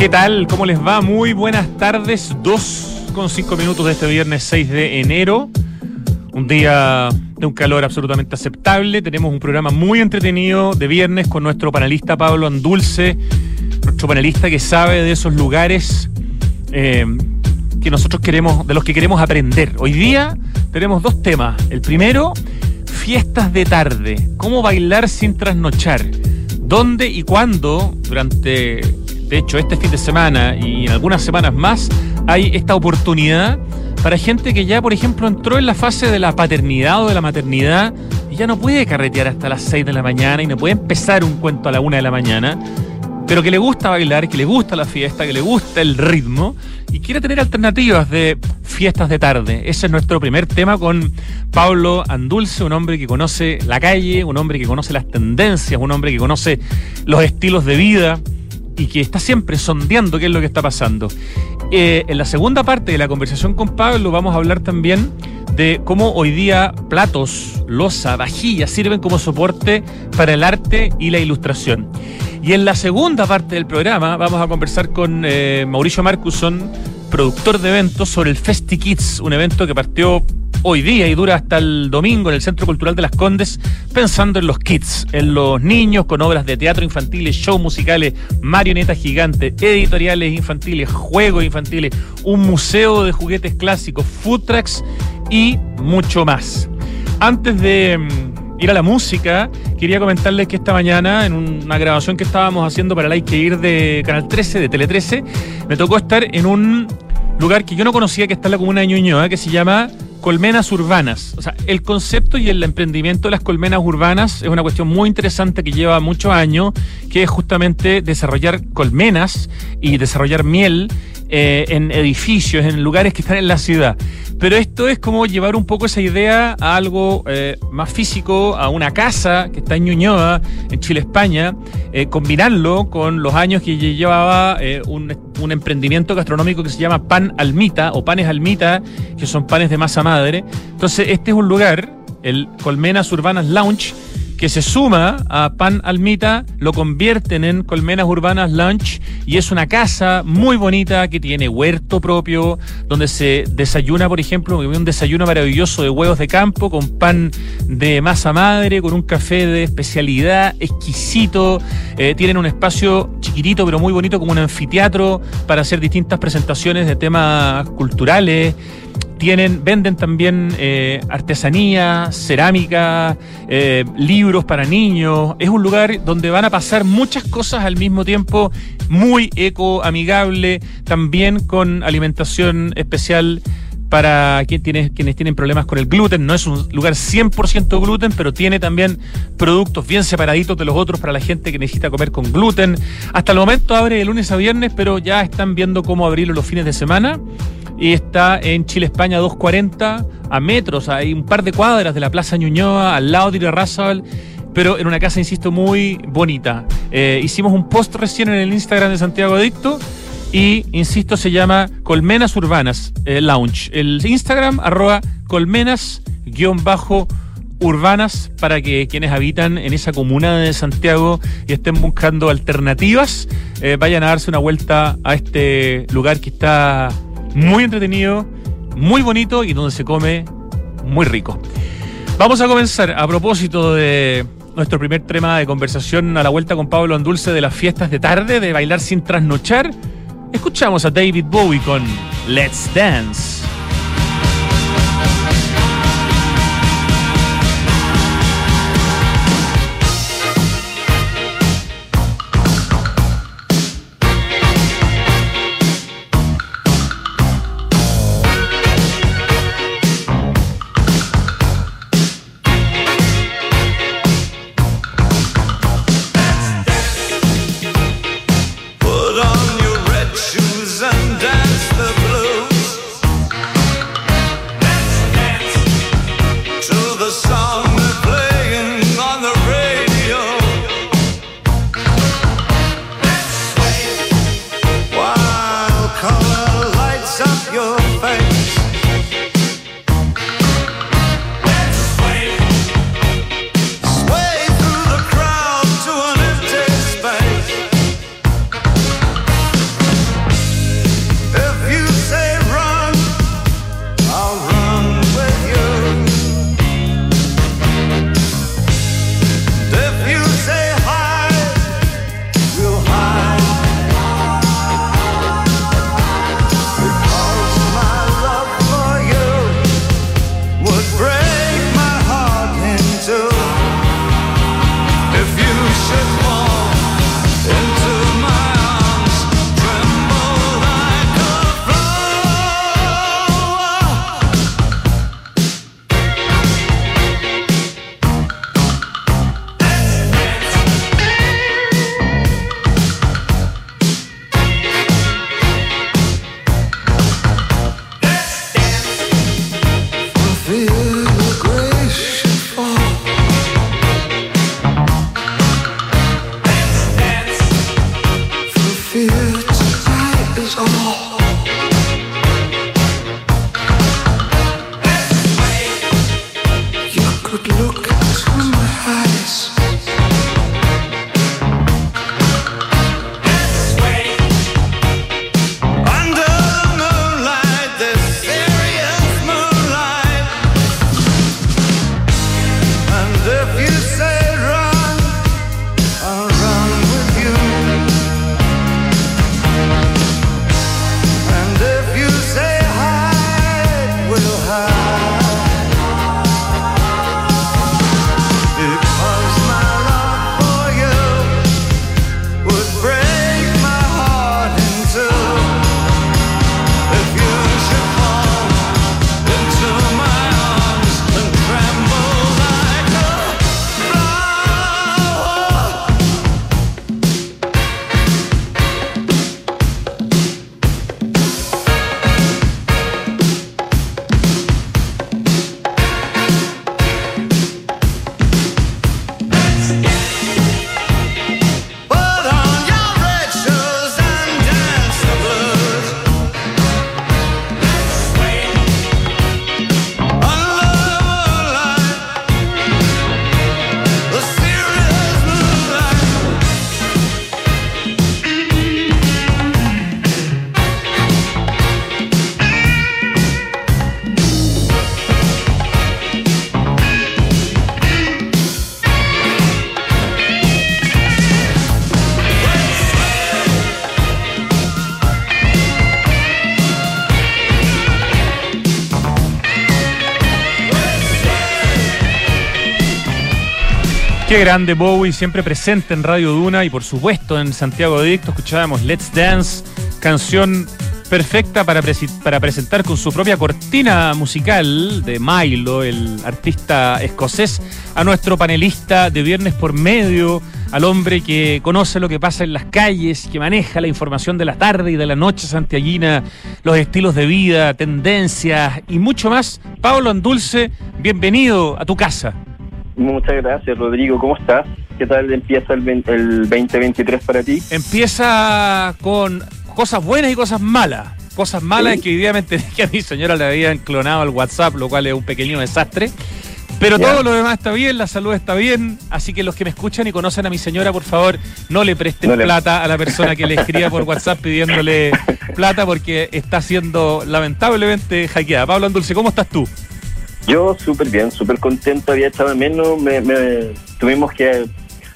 ¿Qué tal? ¿Cómo les va? Muy buenas tardes. Dos con cinco minutos de este viernes 6 de enero. Un día de un calor absolutamente aceptable. Tenemos un programa muy entretenido de viernes con nuestro panelista Pablo Andulce, nuestro panelista que sabe de esos lugares eh, que nosotros queremos, de los que queremos aprender. Hoy día tenemos dos temas. El primero, fiestas de tarde. ¿Cómo bailar sin trasnochar? ¿Dónde y cuándo durante de hecho, este fin de semana y en algunas semanas más hay esta oportunidad para gente que ya, por ejemplo, entró en la fase de la paternidad o de la maternidad y ya no puede carretear hasta las 6 de la mañana y no puede empezar un cuento a la 1 de la mañana, pero que le gusta bailar, que le gusta la fiesta, que le gusta el ritmo y quiere tener alternativas de fiestas de tarde. Ese es nuestro primer tema con Pablo Andulce, un hombre que conoce la calle, un hombre que conoce las tendencias, un hombre que conoce los estilos de vida y que está siempre sondeando qué es lo que está pasando. Eh, en la segunda parte de la conversación con Pablo vamos a hablar también de cómo hoy día platos, losa, vajillas sirven como soporte para el arte y la ilustración. Y en la segunda parte del programa vamos a conversar con eh, Mauricio Marcuson, productor de eventos, sobre el Festi Kids, un evento que partió hoy día y dura hasta el domingo en el Centro Cultural de las Condes, pensando en los kids, en los niños con obras de teatro infantiles, shows musicales, marionetas gigantes, editoriales infantiles, juegos infantiles, un museo de juguetes clásicos, food trucks y mucho más. Antes de mm, ir a la música, quería comentarles que esta mañana, en una grabación que estábamos haciendo para el Hay que ir de Canal 13, de Tele 13, me tocó estar en un lugar que yo no conocía, que está en la comuna de Ñuñoa, que se llama colmenas urbanas. O sea, el concepto y el emprendimiento de las colmenas urbanas es una cuestión muy interesante que lleva muchos años, que es justamente desarrollar colmenas y desarrollar miel eh, en edificios, en lugares que están en la ciudad. Pero esto es como llevar un poco esa idea a algo eh, más físico, a una casa que está en Ñuñoa, en Chile, España, eh, combinarlo con los años que llevaba un, un, emprendimiento gastronómico que se llama Pan Almita o Panes Almita, que son panes de masa Entonces, este es un lugar, el Colmenas Urbanas Lounge, que se suma a Pan Almita, lo convierten en Colmenas Urbanas Lunch y es una casa muy bonita que tiene huerto propio, donde se desayuna, por ejemplo, un desayuno maravilloso de huevos de campo con pan de masa madre, con un café de especialidad exquisito. Eh, tienen un espacio chiquitito pero muy bonito como un anfiteatro para hacer distintas presentaciones de temas culturales tienen, venden también eh, artesanía, cerámica, eh, libros para niños. Es un lugar donde van a pasar muchas cosas al mismo tiempo, muy eco amigable, también con alimentación especial para quienes tienen problemas con el gluten. No es un lugar 100% gluten, pero tiene también productos bien separaditos de los otros para la gente que necesita comer con gluten. Hasta el momento abre de lunes a viernes, pero ya están viendo cómo abrirlo los fines de semana y está en Chile, España 240, a metros, hay un par de cuadras de la Plaza Ñuñoa, al lado de Irarrázaval, pero en una casa, insisto, muy bonita. Eh, hicimos un post recién en el Instagram de Santiago Adicto y, insisto, se llama Colmenas Urbanas eh, Lounge. El Instagram, arroba colmenas bajo urbanas para que quienes habitan en esa comuna de Santiago y estén buscando alternativas eh, vayan a darse una vuelta a este lugar que está muy entretenido, muy bonito y donde se come muy rico. Vamos a comenzar a propósito de nuestro primer tema de conversación a la vuelta con Pablo Andulce de las fiestas de tarde, de bailar sin trasnochar. Escuchamos a David Bowie con Let's Dance. Qué grande Bowie, siempre presente en Radio Duna y por supuesto en Santiago Dicto escuchábamos Let's Dance, canción perfecta para, para presentar con su propia cortina musical de Milo, el artista escocés, a nuestro panelista de Viernes por Medio, al hombre que conoce lo que pasa en las calles, que maneja la información de la tarde y de la noche santiaguina, los estilos de vida, tendencias y mucho más. Pablo Andulce, bienvenido a tu casa. Muchas gracias, Rodrigo. ¿Cómo estás? ¿Qué tal empieza el, 2023 para ti? Empieza con cosas buenas y cosas malas. Cosas malas que evidentemente que a mi señora le habían clonado el WhatsApp, lo cual es un pequeño desastre. Pero todo lo demás está bien, la salud está bien, así que los que me escuchan y conocen a mi señora, por favor, no le presten plata a la persona que le escriba por WhatsApp pidiéndole plata porque está siendo lamentablemente hackeada. Pablo Andulce, ¿cómo estás tú? Yo súper bien, súper contento, había echado menos, me, tuvimos que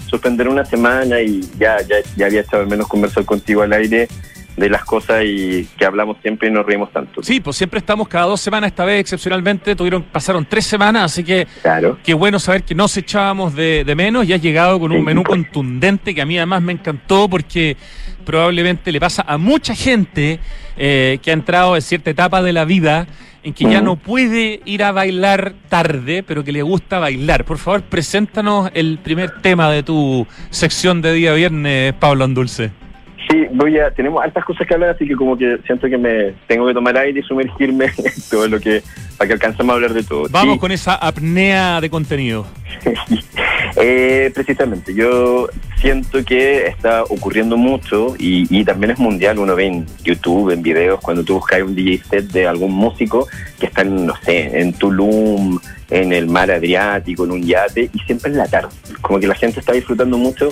suspender una semana y ya, ya, ya había echado menos conversar contigo al aire de las cosas y que hablamos siempre y nos reímos tanto. Sí, pues siempre estamos cada dos semanas, esta vez excepcionalmente tuvieron, pasaron tres semanas, así que claro. qué bueno saber que nos echábamos de, de menos y has llegado con un menú contundente que a mí además me encantó porque probablemente le pasa a mucha gente eh, que ha entrado en cierta etapa de la vida en que ya no puede ir a bailar tarde, pero que le gusta bailar. Por favor, preséntanos el primer tema de tu sección de día viernes, Pablo Andulce. Sí, voy a, tenemos altas cosas que hablar, así que como que siento que me tengo que tomar aire y sumergirme en todo lo que, para que alcancemos a hablar de todo. Vamos con esa apnea de contenido. eh, precisamente, yo siento que está ocurriendo mucho y, y, también es mundial, uno ve en YouTube, en videos, cuando tú buscas un DJ set de algún músico que está, en, no sé, en Tulum, en el mar Adriático, en un yate, y siempre en la tarde. Como que la gente está disfrutando mucho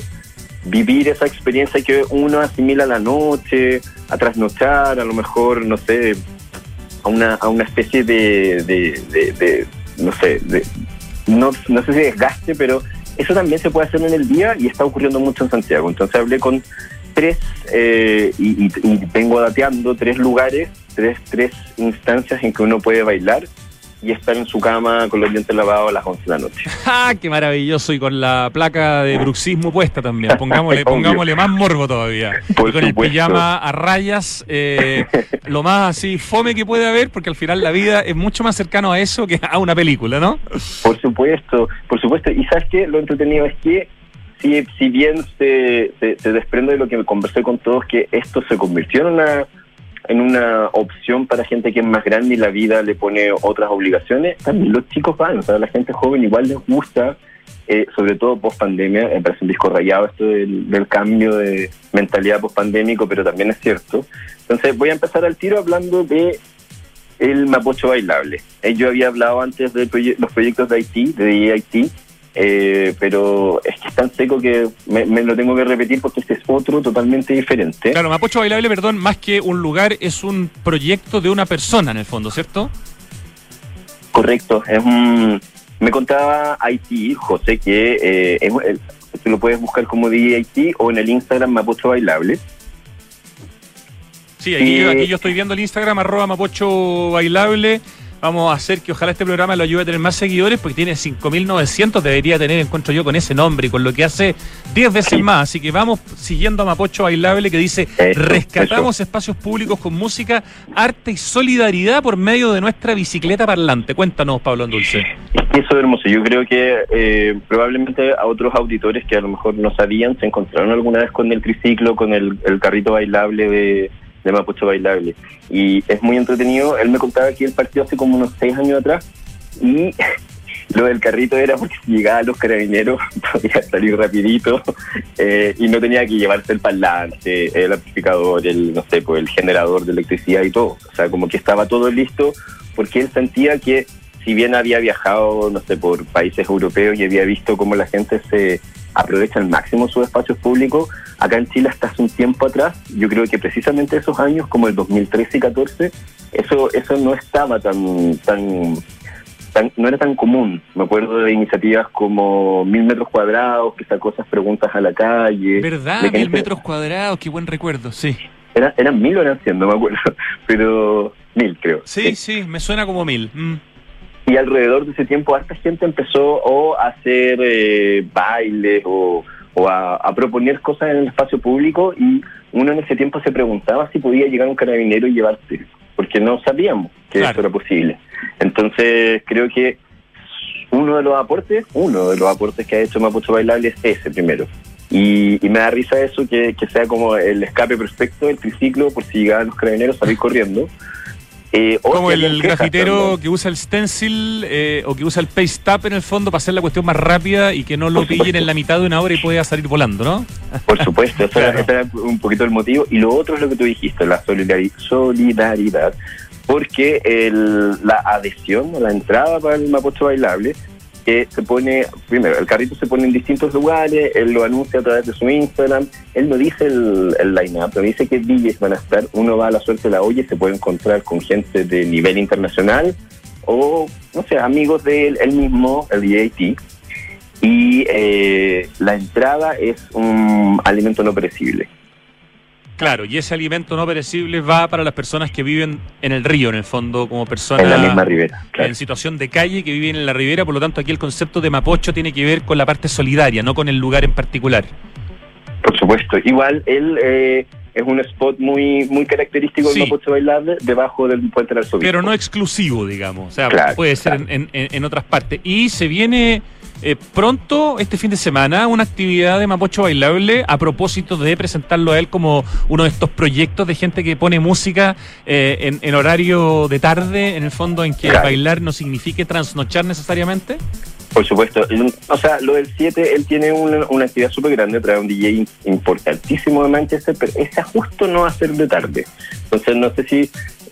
vivir esa experiencia que uno asimila a la noche, a trasnochar, a lo mejor, no sé, a una, a una especie de, de, no sé, de, no, no sé si desgaste, pero eso también se puede hacer en el día y está ocurriendo mucho en Santiago. Entonces hablé con tres, eh, y, y, y, vengo dateando tres lugares, tres, tres instancias en que uno puede bailar y estar en su cama con los dientes lavados a las 11 de la noche. ¡Ah, qué maravilloso! Y con la placa de bruxismo puesta también. Pongámosle, pongámosle más morbo todavía. y con el pijama a rayas, eh, lo más así fome que puede haber, porque al final la vida es mucho más cercano a eso que a una película, ¿no? Por supuesto, por supuesto. Y sabes qué, lo entretenido es que si, si bien se, se, se desprende de lo que me conversé con todos, que esto se convirtió en una en una opción para gente que es más grande y la vida le pone otras obligaciones, también los chicos van, o sea, la gente joven igual les gusta eh, sobre todo post pandemia, me parece un disco rayado esto del, cambio de mentalidad post pandémico, pero también es cierto. Entonces voy a empezar al tiro hablando de el Mapocho Bailable. Eh, yo había hablado antes de proye- los proyectos de Haití, de EIT, eh, pero es que es tan seco que me, me lo tengo que repetir porque este es otro totalmente diferente. Claro, Mapocho Bailable, perdón, más que un lugar, es un proyecto de una persona en el fondo, ¿cierto? Correcto, es un... Me contaba Haití, José, que eh, es, el- tú lo puedes buscar como DJIT o en el Instagram Mapocho Bailable. Sí, aquí, aquí yo estoy viendo el Instagram, arroba Mapocho Bailable. Vamos a hacer que ojalá este programa lo ayude a tener más seguidores, porque tiene 5.900, debería tener, encuentro yo, con ese nombre y con lo que hace 10 veces más. Así que vamos siguiendo a Mapocho Bailable, que dice, Eso, rescatamos espacios públicos con música, arte y solidaridad por medio de nuestra bicicleta parlante. Cuéntanos, Pablo Andulce. Eso es hermoso. Yo creo que eh, probablemente a otros auditores que a lo mejor no sabían se encontraron alguna vez con el triciclo, con el, el carrito bailable de, de Mapocho Bailable. Y es muy entretenido. Él me contaba que él partió hace como unos seis años atrás y lo del carrito era porque si llegaba a los carabineros podía salir rapidito eh, y no tenía que llevarse el parlante, el amplificador, el, no sé, pues, el generador de electricidad y todo. O sea, como que estaba todo listo porque él sentía que si bien había viajado, no sé, por países europeos y había visto cómo la gente se aprovecha al máximo sus espacios públicos, acá en Chile hasta hace un tiempo atrás, yo creo que precisamente esos años, como el 2013 y 14, eso, eso no estaba tan, tan, tan- no era tan común. Me acuerdo de iniciativas como Mil Metros Cuadrados, que sacó esas preguntas a la calle. ¿Verdad? Mil metros cuadrados, qué buen recuerdo, sí. Era, eran mil o eran cien, no me acuerdo, pero mil creo. Sí, sí, me suena como mil. Mm. Y alrededor de ese tiempo, harta gente empezó o a hacer eh, bailes o, o a, a proponer cosas en el espacio público y uno en ese tiempo se preguntaba si podía llegar un carabinero y llevarse, porque no sabíamos que Claro. eso era posible. Entonces, creo que uno de los aportes, uno de los aportes que ha hecho Mapucho Bailable es ese primero. Y, y me da risa eso, que, que sea como el escape perfecto, el triciclo, por si llegaban los carabineros, salir corriendo. Eh, Como el grafitero que usa el stencil eh, o que usa el paste tap en el fondo para hacer la cuestión más rápida y que no lo pillen en la mitad de una hora y pueda salir volando, ¿no? Por supuesto, eso era- Claro. ese era un poquito el motivo. Y lo otro es lo que tú dijiste, la solidari- solidaridad, porque el- la adhesión o la entrada para el Mapocho Bailable, que se pone, primero, el carrito se pone en distintos lugares, él lo anuncia a través de su Instagram, él no dice el, el line-up, no dice qué DJs van a estar, uno va a la suerte de la olla y se puede encontrar con gente de nivel internacional o, no sé, amigos de él, él mismo, el DJT, y eh, la entrada es un alimento no perecible. Claro, y ese alimento no perecible va para las personas que viven en el río, en el fondo, como personas en la misma ribera. claro. en situación de calle que viven en la ribera, por lo tanto aquí el concepto de Mapocho tiene que ver con la parte solidaria, no con el lugar en particular. Por supuesto. Igual él eh, es un spot muy muy característico Sí. del Mapocho Bailable debajo del puente del Arzobispo. Pero no exclusivo, digamos. O sea, Claro, puede ser claro. en, en- en otras partes. Y se viene eh, pronto, este fin de semana, una actividad de Mapocho Bailable a propósito de presentarlo a él como uno de estos proyectos de gente que pone música eh, en, en horario de tarde, en el fondo en que Claro. bailar no signifique trasnochar necesariamente. Por supuesto. O sea, lo del 7, él tiene una, una actividad súper grande, trae un DJ importantísimo de Manchester, pero esa justo no va a ser de tarde. Entonces, no sé si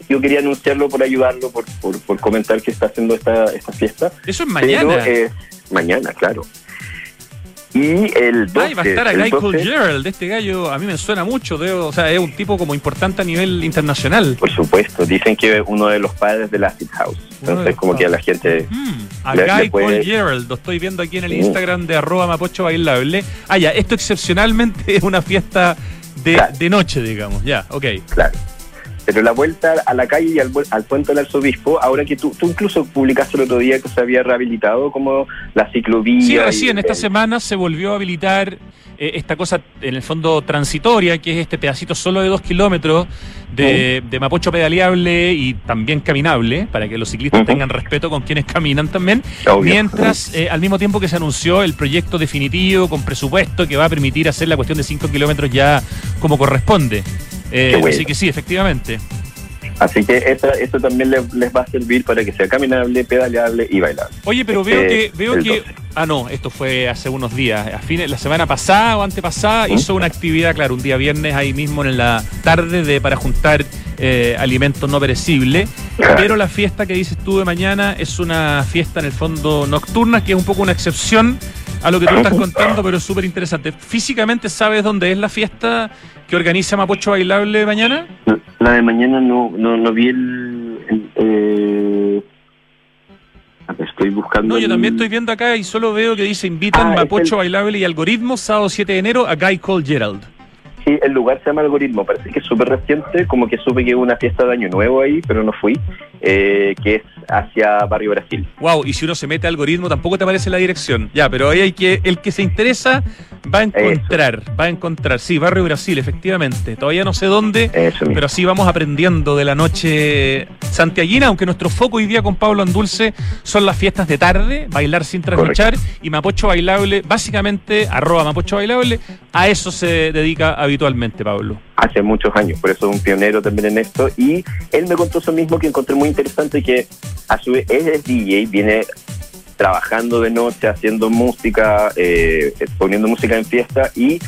yo quería anunciarlo por ayudarlo, por, por, por comentar que está haciendo esta, esta fiesta. Eso es mañana. Pero es mañana, claro. Y el 12, Ay, va a estar a Guy 12, Gerald, este gallo a mí me suena mucho, debo- o sea, es un tipo como importante a nivel internacional. Por supuesto, dicen que es uno de los padres del Acid House. De Entonces, como que a la gente... Mm, a Le- Guy le puede- Cole Gerald, lo estoy viendo aquí en el Sí. Instagram de arroba mapocho bailable. Ah, ya, esto excepcionalmente es una fiesta de, Claro. de noche, digamos, ya, ok. Claro. Pero la vuelta a la calle y al, al puente del arzobispo, ahora que tú, tú incluso publicaste el otro día que se había rehabilitado como la ciclovía. Sí, y recién esta semana se volvió a habilitar eh, esta cosa, en el fondo transitoria, que es este pedacito solo de dos kilómetros de, de Mapocho pedaleable y también caminable, para que los ciclistas tengan respeto con quienes caminan también. Obvio. Mientras, eh, al mismo tiempo que se anunció el proyecto definitivo con presupuesto que va a permitir hacer la cuestión de 5 kilómetros ya como corresponde. Eh, bueno. Así que sí, efectivamente. Así que esa- eso también les, les va a servir para que sea caminable, pedaleable y bailable. Oye, pero veo Eh, que veo que 12. Ah, no, esto fue hace unos días. A fines, la semana pasada o antepasada ¿Mm? hizo una actividad, claro, un día viernes ahí mismo en la tarde de para juntar eh, alimentos no perecibles. Pero la fiesta que dices tú de mañana es una fiesta en el fondo nocturna, que es un poco una excepción a lo que tú estás contando, pero es súper interesante. ¿Físicamente sabes dónde es la fiesta que organiza Mapocho Bailable mañana? La de mañana no, no, no vi el... el, eh, estoy buscando... No, yo el- también estoy viendo acá y solo veo que dice invitan Ah, Mapocho el- Bailable y Algoritmo, sábado 7 de enero, a Guy Cole Gerald. Sí, el lugar se llama Algoritmo, parece que es súper reciente, como que supe que hubo una fiesta de Año Nuevo ahí, pero no fui, eh, que es hacia Barrio Brasil. Wow, y si uno se mete a algoritmo tampoco te aparece la dirección. Ya, pero ahí hay que, el que se interesa va a encontrar, va a encontrar. Sí, Barrio Brasil, efectivamente. Todavía no sé dónde, Eso pero así vamos aprendiendo de la noche santiaguina, aunque nuestro foco hoy día con Pablo Andulce son las fiestas de tarde, bailar sin trasnochar, y Mapocho Bailable, básicamente, arroba Mapocho Bailable, a eso se dedica habitualmente, Pablo. hace muchos años, por eso es un pionero también en esto. Y él me contó eso mismo que encontré muy interesante, que a su vez él es DJ, viene trabajando de noche, haciendo música, eh, poniendo música en fiesta y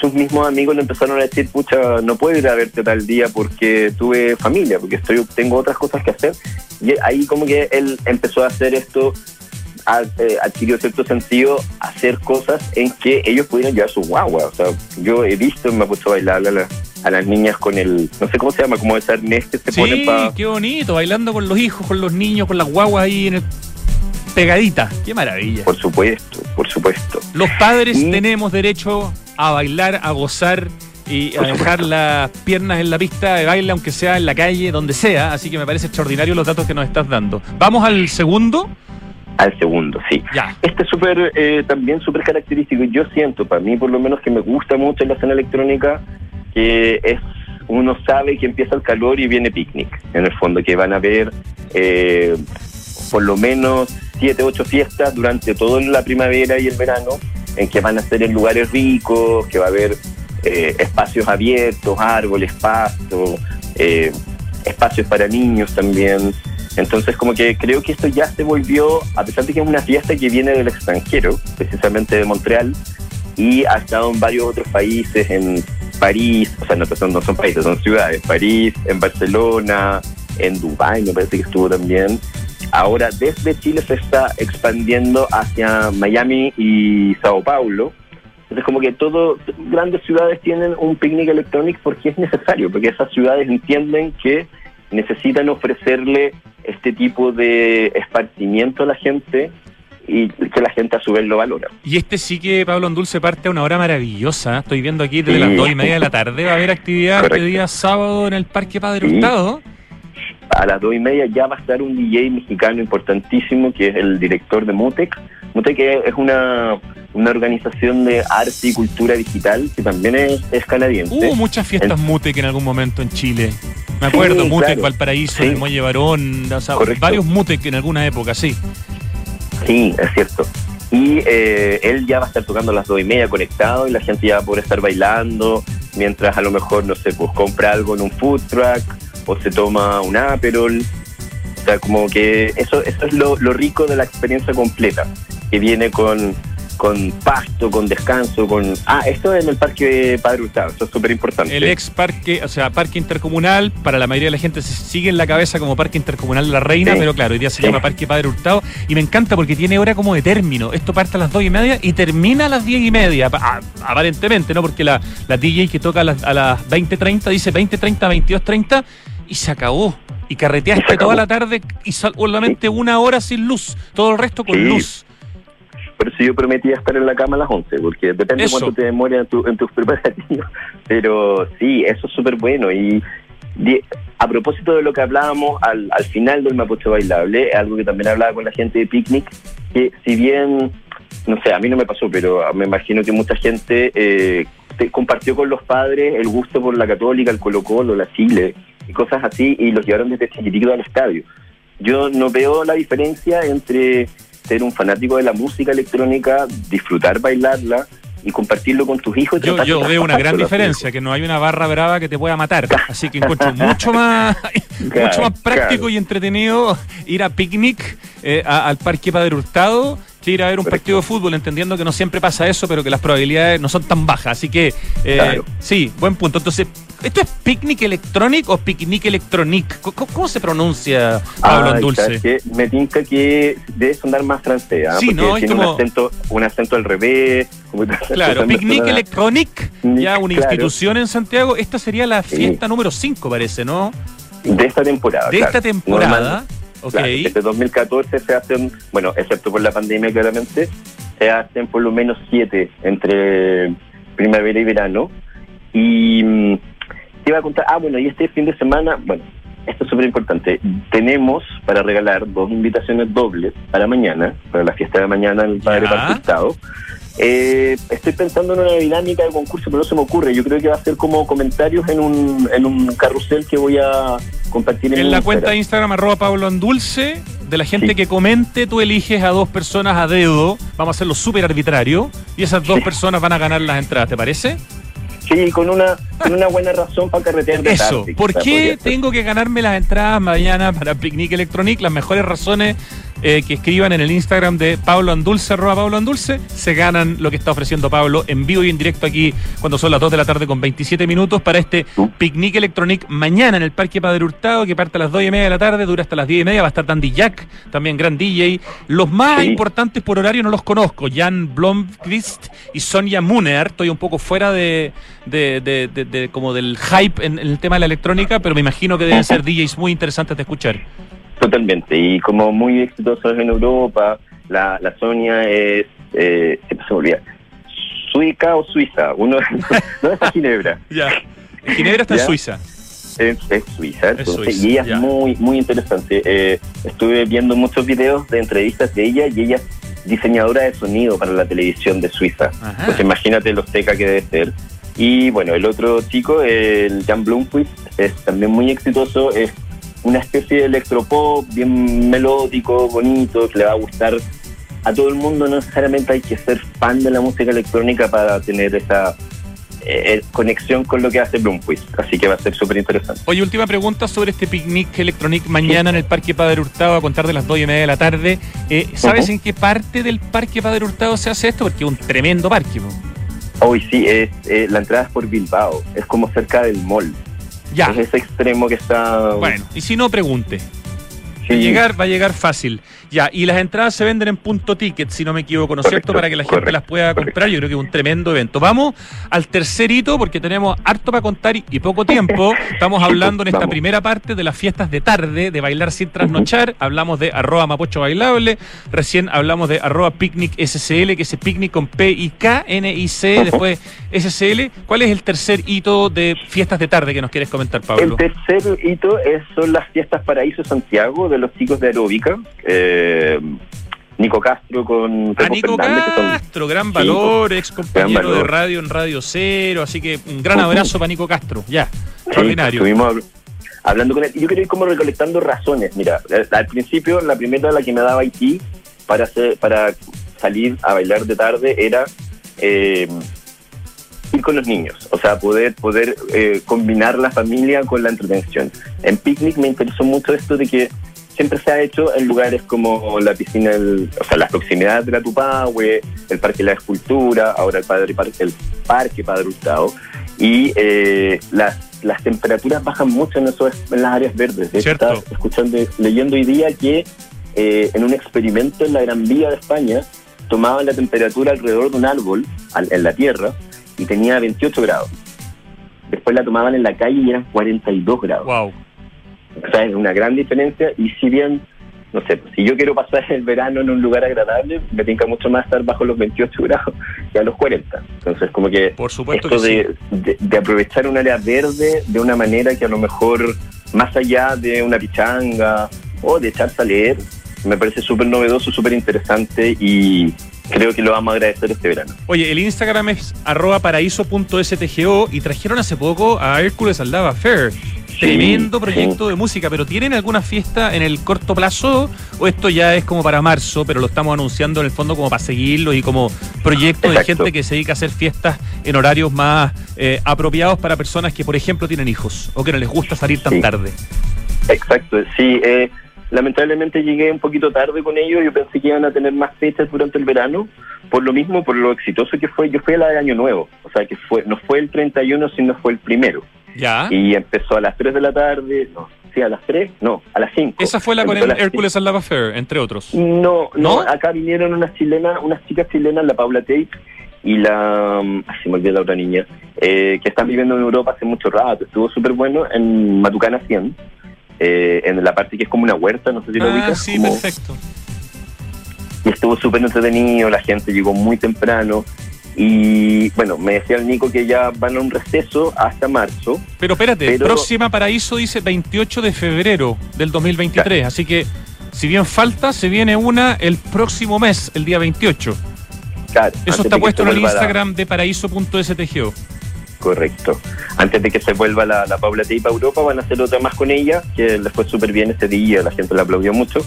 sus mismos amigos le empezaron a decir, pucha, no puedo ir a verte tal día porque tuve familia, porque estoy tengo otras cosas que hacer. Y ahí como que él empezó a hacer esto, a- eh, adquirió cierto sentido hacer cosas en que ellos pudieran llevar su guagua. O sea, yo he visto, me ha puesto a bailar a, la- a las niñas con el, no sé cómo se llama, como ese arnés que se ponen Sí, para... qué bonito, bailando con los hijos, con los niños, con las guaguas ahí en el... pegadita. Qué maravilla. Por supuesto, por supuesto. Los padres Y- tenemos derecho a bailar, a gozar y a dejar las piernas en la pista de baile, aunque sea en la calle, donde sea. Así que me parece extraordinario los datos que nos estás dando. Vamos al segundo. Al segundo, sí. Ya. Este es súper, eh, también súper característico. y Yo siento, para mí por lo menos, que me gusta mucho en la escena electrónica, que es uno sabe que empieza el calor y viene picnic. En el fondo, que van a haber eh, por lo menos siete, ocho fiestas durante toda la primavera y el verano, en que van a ser en lugares ricos, que va a haber eh, espacios abiertos, árboles, pasto, eh, espacios para niños también. Entonces, como que creo que esto ya se volvió, a pesar de que es una fiesta que viene del extranjero, precisamente de Montreal, y ha estado en varios otros países, en París, o sea, no son, no son países, son ciudades, París, en Barcelona, en Dubái, me parece que estuvo también. Ahora, desde Chile se está expandiendo hacia Miami y Sao Paulo. Entonces, como que todo, grandes ciudades tienen un picnic electrónico porque es necesario, porque esas ciudades entienden que necesitan ofrecerle este tipo de esparcimiento a la gente y que la gente a su vez lo valora. Y este sí que Pablo Andulce parte a una hora maravillosa. Estoy viendo aquí desde Sí. las dos y media de la tarde. Va a haber actividad este Correcto. día sábado en el Parque Padre Sí. Hurtado. A las dos y media ya va a estar un DJ mexicano importantísimo que es el director de Mutec. Mutec es una, una organización de arte y cultura digital que también es, es canadiense. Hubo muchas fiestas Mutec en algún momento en Chile. Me acuerdo, Sí, Mutec, claro. Valparaíso, Sí. el Muelle Barón, o sea, Correcto. varios Mutec en alguna época, sí. Sí, es cierto. Y eh, él ya va a estar tocando a las dos y media conectado y la gente ya va a poder estar bailando mientras a lo mejor, no sé, pues compra algo en un food truck o se toma un Aperol. O sea, como que eso, eso es lo, lo rico de la experiencia completa, que viene con, con pasto, con descanso, con... Ah, esto es en el Parque Padre Hurtado, eso es súper importante. El ex parque, o sea, parque intercomunal, para la mayoría de la gente se sigue en la cabeza como parque intercomunal La Reina, Sí. pero claro, hoy día se Sí. llama Parque Padre Hurtado y me encanta porque tiene hora como de término. Esto parte a las dos y media y termina a las diez y media, ah, aparentemente, ¿no? Porque la, la DJ que toca a las, a las 20.30 dice 20.30, 22.30 y se acabó. Y carreteaste Y toda la tarde y sol- solamente una hora sin luz, todo el resto con Sí. luz. Por eso yo prometía estar en la cama a las 11, porque depende Eso. cuánto te demore en, tu- en tus preparativos. Pero sí, eso es súper bueno. Y a propósito de lo que hablábamos al, al final del Mapuche Bailable, algo que también hablaba con la gente de Picnic, que si bien, no sé, a mí no me pasó, pero me imagino que mucha gente eh, te- compartió con los padres el gusto por la Católica, el Colo Colo, la Chile y cosas así, y los llevaron desde chiquitito al estadio. Yo no veo la diferencia entre ser un fanático de la música electrónica, disfrutar bailarla y compartirlo con tus hijos. y Yo, veo una gran diferencia, que no hay una barra brava que te pueda matar. Así que encuentro mucho más, Claro, mucho más práctico claro. y entretenido ir a picnic eh, a- al Parque Padre Hurtado que ir a ver un partido de fútbol, entendiendo que no siempre pasa eso, pero que las probabilidades no son tan bajas. Así que, eh, sí, buen punto. Entonces, ¿esto es picnic electronic o picnic electronic? ¿Cómo, se pronuncia Pablo ah, Dulce? Que me tinca que debe sonar más francés, ¿ah? sí, ¿no? tiene un, acento, un acento al revés. claro, picnic electronic, ya una institución en Santiago. Esta sería la fiesta número 5, parece, ¿no? De esta temporada. De esta temporada. Desde 2014 se hacen, bueno, excepto por la pandemia claramente, se hacen por lo menos siete entre primavera y verano. Y mm, te iba a contar, ah, bueno, y este fin de semana, bueno, esto es súper importante. Tenemos para regalar dos invitaciones dobles para mañana, para la fiesta de mañana en el Padre Estado. Eh, estoy pensando en una dinámica de concurso, pero no se me ocurre. Yo creo que va a ser como comentarios en un, en un carrusel que voy a compartir en, en la cuenta de Instagram, arroba Pablo Andulce. De la gente que comente, tú eliges a dos personas a dedo. Vamos a hacerlo súper arbitrario. Y esas dos personas van a ganar las entradas, ¿te parece? Sí, con una, con una buena razón para carretear de Eso, ¿por qué tengo que ganarme las entradas mañana para Picnic Electronic? Las mejores razones eh, que escriban en el Instagram de Pablo Andulce, arroba Pablo Andulce, se ganan lo que está ofreciendo Pablo en vivo y en directo aquí cuando son las 2 de la tarde con 27 minutos para este Picnic Electronic mañana en el Parque Padre Hurtado que parte a las 2 y media de la tarde, dura hasta las 10 y media, va a estar Dandy Jack, también gran DJ. Los más importantes por horario no los conozco, Jan Blomqvist y Sonia Muner, estoy un poco fuera de, de, como del hype en, en el tema de la electrónica, pero me imagino que deben ser DJs muy interesantes de escuchar. Totalmente, y como muy exitosos en Europa, la, la Sonia es, eh, se olvida, suica o suiza, uno no es Ginebra. ya, Ginebra está en Suiza. Es, Suiza, y ella es muy, muy interesante. Eh, estuve viendo muchos videos de entrevistas de ella y ella es diseñadora de sonido para la televisión de Suiza. Pues imagínate lo seca que debe ser. Y bueno, el otro chico, el Jan Blomqvist, es también muy exitoso, es una especie de electropop bien melódico, bonito, que le va a gustar a todo el mundo. No necesariamente hay que ser fan de la música electrónica para tener esa eh, eh, conexión con lo que hace Bloomquist. Así que va a ser súper interesante. Oye, última pregunta sobre este picnic electrónico mañana en el Parque Padre Hurtado a contar de las 2 y media de la tarde. Eh, ¿Sabes en qué parte del Parque Padre Hurtado se hace esto? Porque es un tremendo parque. Hoy sí, es, la entrada es por Bilbao, es como cerca del mall. Ya. Es ese extremo que está. Bueno, y si no, pregunte. Va a llegar, va a llegar fácil. Ya, y las entradas se venden en punto ticket, si no me equivoco, ¿no es cierto? Para que la gente las pueda comprar. Yo creo que es un tremendo evento. Vamos al tercer hito, porque tenemos harto para contar y, poco tiempo. Estamos hablando en esta primera parte de las fiestas de tarde, de bailar sin trasnochar. Hablamos de arroba mapocho bailable. Recién hablamos de arroba picnic SCL, que es picnic con P y K, N y C, después SCL. ¿Cuál es el tercer hito de fiestas de tarde que nos quieres comentar, Pablo? El tercer hito es, son las fiestas Paraíso Santiago de los chicos de aeróbica. Eh, eh, Nico Castro con Pepo Nico Castro, gran valor, ex compañero de radio en Radio Cero, así que un gran abrazo para Nico Castro, ya, extraordinario. Estuvimos hablando con él, yo quiero ir como recolectando razones, mira, eh, al principio la primera la que me daba Haití para, hacer, para salir a bailar de tarde era eh, ir con los niños, o sea, poder, poder combinar la familia con la entretención. En Picnic me interesó mucho esto de que siempre se ha hecho en lugares como la piscina, o sea, las proximidades de la Tupahue, el Parque de la Escultura, ahora el, padre, el Parque Padre Hurtado, y eh, las, las temperaturas bajan mucho en, eso, en las áreas verdes. De estaba escuchando, leyendo hoy día que eh, en un experimento en la Gran Vía de España tomaban la temperatura alrededor de un árbol en la tierra y tenía 28 grados. Después la tomaban en la calle y eran 42 grados. Wow. O sea, es una gran diferencia y si bien, no sé, si yo quiero pasar el verano en un lugar agradable, me tinca mucho más estar bajo los 28 grados que a los 40. Entonces, como que Por supuesto esto de, de, aprovechar un área verde de una manera que a lo mejor, más allá de una pichanga o de echarse a leer, me parece súper novedoso, súper interesante y creo que lo vamos a agradecer este verano. Oye, el Instagram es arroba paraíso.stgo y trajeron hace poco a Hércules Aldaba Fair tremendo proyecto de música, pero ¿tienen alguna fiesta en el corto plazo o esto ya es como para marzo, pero lo estamos anunciando en el fondo como para seguirlo y como proyecto de gente que se dedica a hacer fiestas en horarios más eh, apropiados para personas que, por ejemplo, tienen hijos o que no les gusta salir tan tarde? Exacto, sí. Eh, lamentablemente llegué un poquito tarde con ellos. Yo pensé que iban a tener más fechas durante el verano. Por lo mismo, por lo exitoso que fue, yo fui a la de Año Nuevo. O sea, que fue no fue el 31, sino fue el primero. Ya. Y empezó a las 3 de la tarde. No, sí, a las 3. No, a las 5. Esa fue la con Empezó a el Hércules al Lava Fair, entre otros. No, ¿No? no, acá vinieron unas chilenas, unas chicas chilenas, la Paula Tate y la, mm, ay, se me olvidó la otra niña, eh, que están viviendo en Europa hace mucho rato. Estuvo súper bueno en Matucana 100, eh, en la parte que es como una huerta, no sé si lo Ah, ubicas. sí, como- perfecto. y estuvo súper entretenido, la gente llegó muy temprano. Y bueno, me decía el Nico que ya van a un receso hasta marzo. Pero espérate, Pero- próxima paraíso dice 28 de febrero del 2023, así que si bien falta, se viene una el próximo mes, el día 28. Claro, Eso está puesto en el vuelva la- Instagram de paraíso.stgo. Correcto. Antes de que se vuelva la, la Paula Tate a Europa, van a hacer otra más con ella, que les fue súper bien ese día, la gente la aplaudió mucho.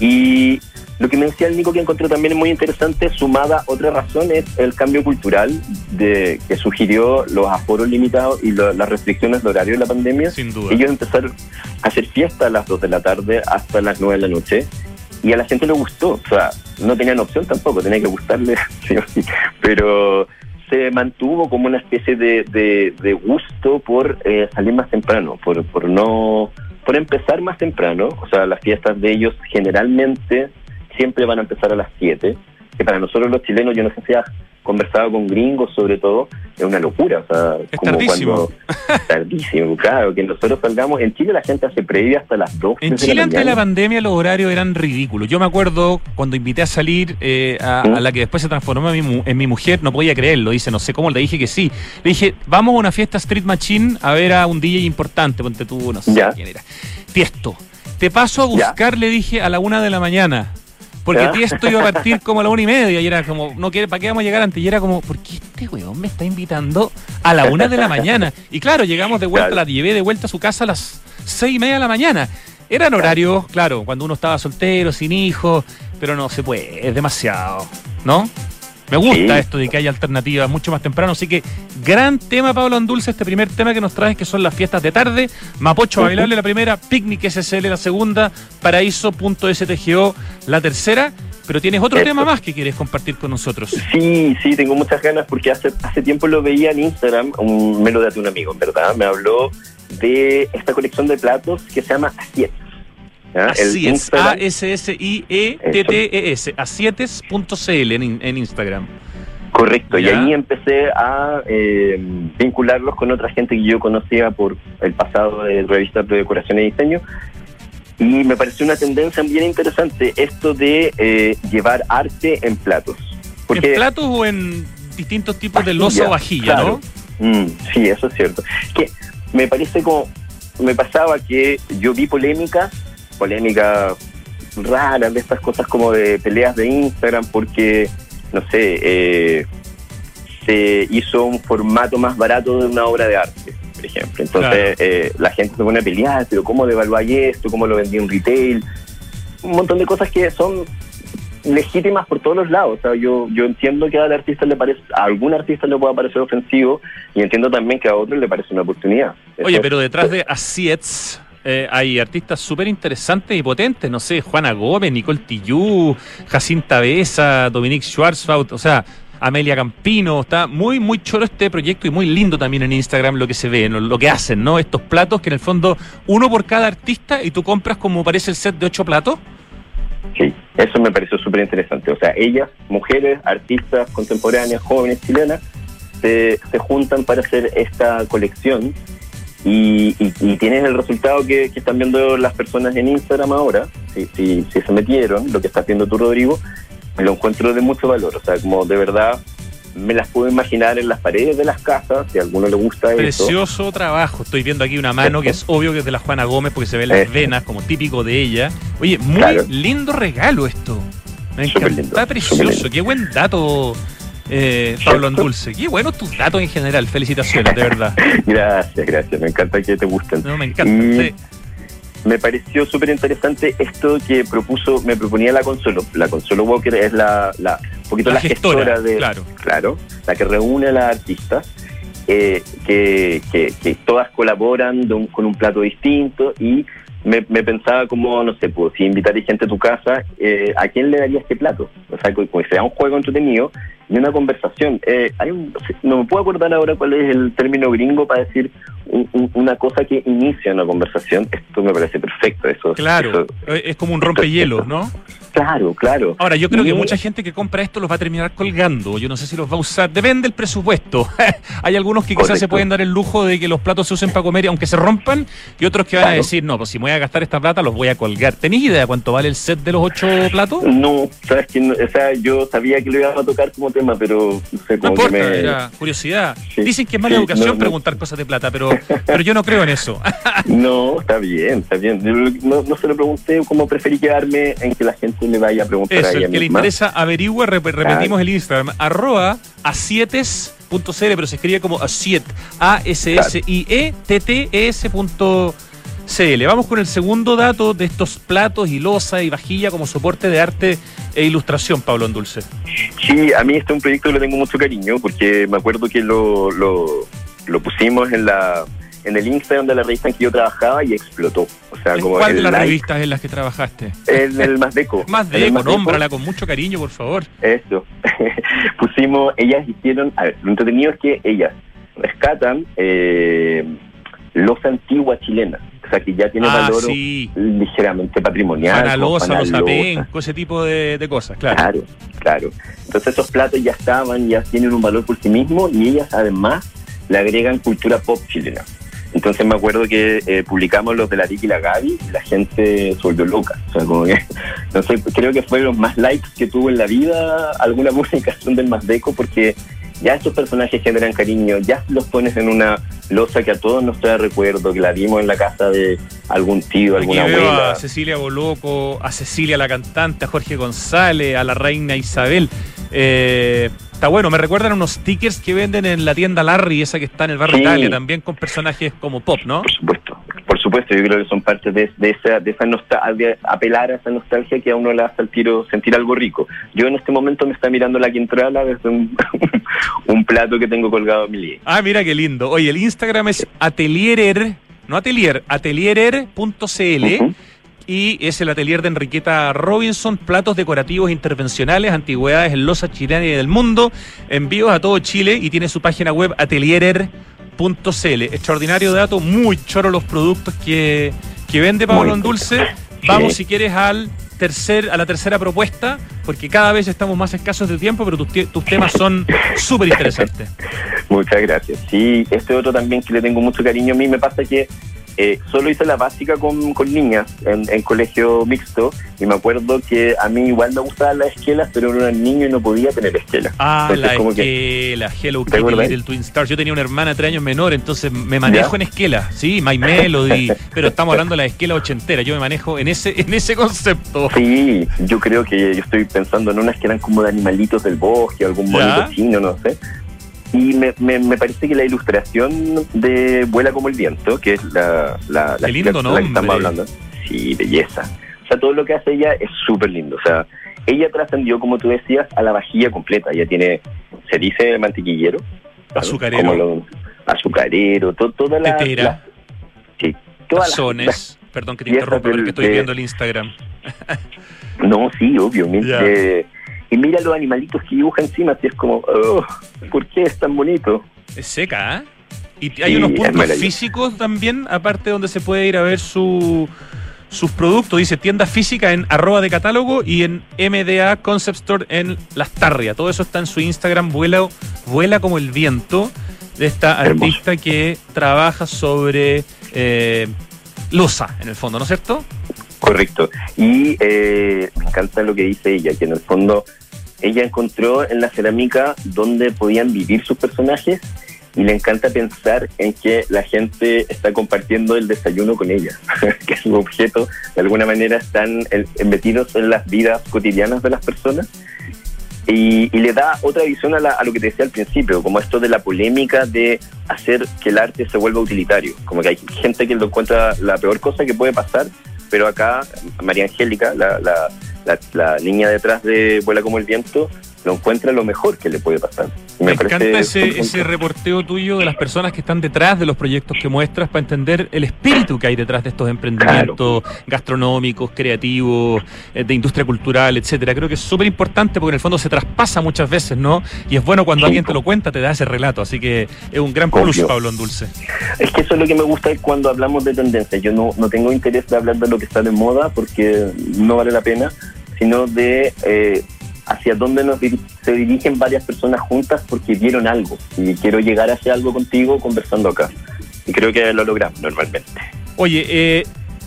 Y lo que me decía el Nico que encontré también muy interesante, sumada a otra razón, es el cambio cultural de que sugirió los aforos limitados y lo- las restricciones de horario de la pandemia. Sin duda. Ellos empezaron a hacer fiesta a las 2 de la tarde hasta las 9 de la noche y a la gente le gustó. O sea, no tenían opción tampoco, tenía que gustarle, sí o sí. Pero se mantuvo como una especie de, de, de gusto por eh, salir más temprano, por, por no por empezar más temprano. O sea, las fiestas de ellos generalmente siempre van a empezar a las 7, que para nosotros los chilenos, yo no sé si has conversado con gringos sobre todo, es una locura. O sea, Es tardísimo. cuando tardísimo, claro, que nosotros salgamos. En Chile la gente hace previa hasta las 2. En Chile antes de la pandemia los horarios eran ridículos. Yo me acuerdo cuando invité a salir eh, a, ¿Mm? a la que después se transformó en mi, en mi mujer, no podía creerlo, dice, no sé cómo, le dije que sí. Le dije, vamos a una fiesta Street Machine a ver a un DJ importante, ponte tú, no sé Ya. quién era. Tiesto. Te paso a Ya. buscar, le dije, a la una de la mañana. Porque Ya. Tiesto iba a partir como a la una y media y era como, no quiere, ¿para qué vamos a llegar antes? Y era como, ¿por qué este weón me está invitando a la una de la mañana? Y claro, llegamos de vuelta, Claro. la llevé de vuelta a su casa a las seis y media de la mañana. Eran horarios, claro, cuando uno estaba soltero, sin hijos, pero no se puede, es demasiado, ¿no? Me gusta Sí. esto de que haya alternativas mucho más temprano, así que gran tema, Pablo Andulce, este primer tema que nos traes, que son las fiestas de tarde, Mapocho. Bailable la primera, Picnic SSL la segunda, Paraíso.stgo la tercera, pero tienes otro Eso. tema más que quieres compartir con nosotros. Sí, sí, tengo muchas ganas porque hace, hace tiempo lo veía en Instagram, un, me lo de un amigo, en verdad, me habló de esta colección de platos que se llama. ¿ya? Así es, A-S-S-I-E-T-T-E-S, asietes.cl en, en Instagram. Correcto, y Ya. ahí empecé a eh, vincularlos con otra gente que yo conocía por el pasado de revistas de decoración y diseño. Y me pareció una tendencia bien interesante esto de eh, llevar arte en platos. ¿En platos o en distintos tipos de losa o vajilla, claro. Mm, sí, eso es cierto. Que me parece como, me pasaba que yo vi polémicas, polémicas raras de estas cosas como de peleas de Instagram porque, no sé, eh, se hizo un formato más barato de una obra de arte, por ejemplo. Entonces eh, la gente se pone a pelear, pero ¿cómo devaluáis esto? ¿Cómo lo vendí en retail? Un montón de cosas que son legítimas por todos los lados. O sea, yo, yo entiendo que al artista le parece, a algún artista le pueda parecer ofensivo y entiendo también que a otro le parece una oportunidad. Oye, pero detrás de Asiets eh, hay artistas súper interesantes y potentes, no sé, Juana Gómez, Nicole Tillú, Jacinta Besa, Dominique Schwarzfaut, o sea, Amelia Campino, está muy, muy choro este proyecto y muy lindo también en Instagram lo que se ve, lo que hacen, ¿no? Estos platos que en el fondo uno por cada artista y tú compras como parece el set de ocho platos. Sí, eso me pareció súper interesante. O sea, ellas, mujeres, artistas contemporáneas, jóvenes chilenas, se juntan para hacer esta colección y, y, y tienen el resultado que, que están viendo las personas en Instagram ahora, si, si, si se metieron, lo que estás viendo tú, Rodrigo, lo encuentro de mucho valor. O sea, como de verdad me las puedo imaginar en las paredes de las casas, si a alguno le gusta eso. Precioso trabajo. Estoy viendo aquí una mano que es obvio que es de la Juana Gómez porque se ven las Eso. venas, como típico de ella. Oye, muy Claro. lindo regalo esto. Me encanta. lindo, precioso. Qué buen dato, eh, Pablo Andulce. Qué buenos tus datos en general. Felicitaciones, de verdad. Gracias, gracias. Me encanta que te gusten. No, me encanta. Sí. Me pareció súper interesante esto que propuso, me proponía la Consuelo. La Consuelo Walker es la, la un poquito La la, gestora, gestora, de, claro. claro, la que reúne a las artistas, eh, que, que, que todas colaboran un- con un plato distinto y me, pensaba como, no sé, pues, si invitarais gente a tu casa, eh, ¿a quién le daría este plato? O sea, como que sea un juego entretenido y una conversación. Eh, hay un, no me puedo acordar ahora cuál es el término gringo para decir una cosa que inicia una conversación. Esto me parece perfecto. Eso, claro, es como un rompehielos, ¿no? Claro, claro. Ahora, yo creo que mucha gente que compra esto los va a terminar colgando. Yo no sé si los va a usar. Depende del presupuesto. Hay algunos que quizás se pueden dar el lujo de que los platos se usen para comer aunque se rompan, y otros que van a decir, no, pues si me voy a gastar esta plata, los voy a colgar. ¿Tenéis idea cuánto vale el set de los ocho platos? No, sabes que o sea, yo sabía que lo iba a tocar como tema, pero no sé cómo. No era curiosidad. Dicen que es mala educación preguntar cosas de plata, pero, pero yo no creo en eso. no, está bien, está bien. No, no se lo pregunté cómo preferí quedarme en que la gente me vaya a preguntar Eso, el que le interesa, averigua, repetimos el Instagram, arroba asietes.cl, pero se escribe como asiet, A-S-I-E-T-T-E-S.cl. Vamos con el segundo dato de estos platos y losa y vajilla como soporte de arte e ilustración, Pablo Endulce. Sí, a mí este es un proyecto que le tengo mucho cariño porque me acuerdo que lo, lo, lo pusimos en la en el Instagram de la revista en que yo trabajaba y explotó. O sea, como ¿Cuál de las revistas en las que trabajaste? En el Más Deco. Más Deco, nómbrala con mucho cariño, por favor. Eso. Pusimos, ellas hicieron, a ver, lo entretenido es que ellas rescatan eh, los antiguas chilenas. O sea, que ya tiene ah, valor ligeramente patrimonial. Panalosa, los apenco, ese tipo de, de, cosas, claro. Claro, claro. Entonces esos platos ya estaban, ya tienen un valor por sí mismos y ellas además le agregan cultura pop chilena. Entonces me acuerdo que eh, publicamos los de la Ricky y la Gaby y la gente se volvió loca. O sea, como que, no sé, creo que fue los más likes que tuvo en la vida alguna publicación del Mazdeco porque ya estos personajes generan cariño, ya los pones en una losa que a todos nos trae recuerdo, que la vimos en la casa de algún tío, alguna abuela. A Cecilia Boloco, a Cecilia la cantante, a Jorge González, a la reina Isabel. Eh, Está bueno, me recuerdan unos stickers que venden en la tienda Larry, esa que está en el barrio Italia, también con personajes como pop, ¿no? Por supuesto, por supuesto, yo creo que son parte de, esa, de esa nostalgia, apelar a esa nostalgia que a uno le hace al tiro sentir algo rico. Yo en este momento me está mirando la quintrala desde un, un plato que tengo colgado en mi línea. Ah, mira qué lindo. Oye, el Instagram es atelierer, no atelier, atelierer.cl y es el atelier de Enriqueta Robinson, platos decorativos intervencionales, antigüedades en losa chilena y del mundo, envíos a todo Chile y tiene su página web atelierer.cl. Extraordinario dato, muy choro los productos que, vende Pablo Dulce. Vamos si quieres al tercer, a la tercera propuesta, porque cada vez estamos más escasos de tiempo, pero tus, tus temas son súper interesantes. Muchas gracias. Sí, este otro también que le tengo mucho cariño a mí me pasa que eh, solo hice la básica con, con niñas en, colegio mixto y me acuerdo que a mí igual me gustaban las esquelas, pero era un niño y no podía tener esquelas. Ah, la esquela, Hello Kitty, Little Twin Stars. Yo tenía una hermana tres años menor, entonces me manejo en esquelas, sí, My Melody, pero estamos hablando de la esquela ochentera, yo me manejo en ese en ese concepto. Sí, yo creo que yo estoy pensando en unas que eran como de animalitos del bosque, algún monito chino, no sé y me, me, parece que la ilustración de Vuela como el viento, que es la, la, la, que estamos hablando, sí, belleza. O sea, todo lo que hace ella es súper lindo. O sea, ella trascendió, como tú decías, a la vajilla completa. Ella tiene, se dice mantequillero. Azucarero. azucarero, todo, toda la... Tetera. sí, todas las, Perdón que te interrumpa, porque estoy viendo el Instagram. no, sí, obvio. Yeah y mira los animalitos que dibuja encima, así es como, oh, ¿por qué es tan bonito? Es seca, ¿eh? Y hay unos puntos físicos también, aparte donde se puede ir a ver su, sus productos. Dice tienda física en arroba de catálogo y en MDA Concept Store en Las Tarrias. Todo eso está en su Instagram, vuela, vuela como el viento, de esta artista que trabaja sobre eh, losa, en el fondo, ¿no es cierto? Correcto. Y eh, me encanta lo que dice ella, que en el fondo ella encontró en la cerámica donde podían vivir sus personajes y le encanta pensar en que la gente está compartiendo el desayuno con ella, que sus objetos de alguna manera están metidos en las vidas cotidianas de las personas. Y, le da otra visión a, lo que te decía al principio, como esto de la polémica de hacer que el arte se vuelva utilitario. Como que hay gente que lo encuentra la peor cosa que puede pasar, pero acá María Angélica, la, niña detrás de Vuela como el viento, lo encuentra lo mejor que le puede pasar. Me, encanta ese, ese, reporteo tuyo de las personas que están detrás de los proyectos que muestras para entender el espíritu que hay detrás de estos emprendimientos gastronómicos, creativos, eh, de industria cultural, etcétera. Creo que es súper importante porque en el fondo se traspasa muchas veces, ¿no? Y es bueno cuando alguien te lo cuenta, te da ese relato. Así que es un gran plus, Pablo Dulce. Es que eso es lo que me gusta cuando hablamos de tendencias. Yo no, no tengo interés de hablar de lo que está de moda porque no vale la pena, sino de eh, hacia dónde nos se dirigen varias personas juntas porque vieron algo y quiero llegar hacia algo contigo conversando acá. Y creo que lo logramos normalmente. Oye, eh,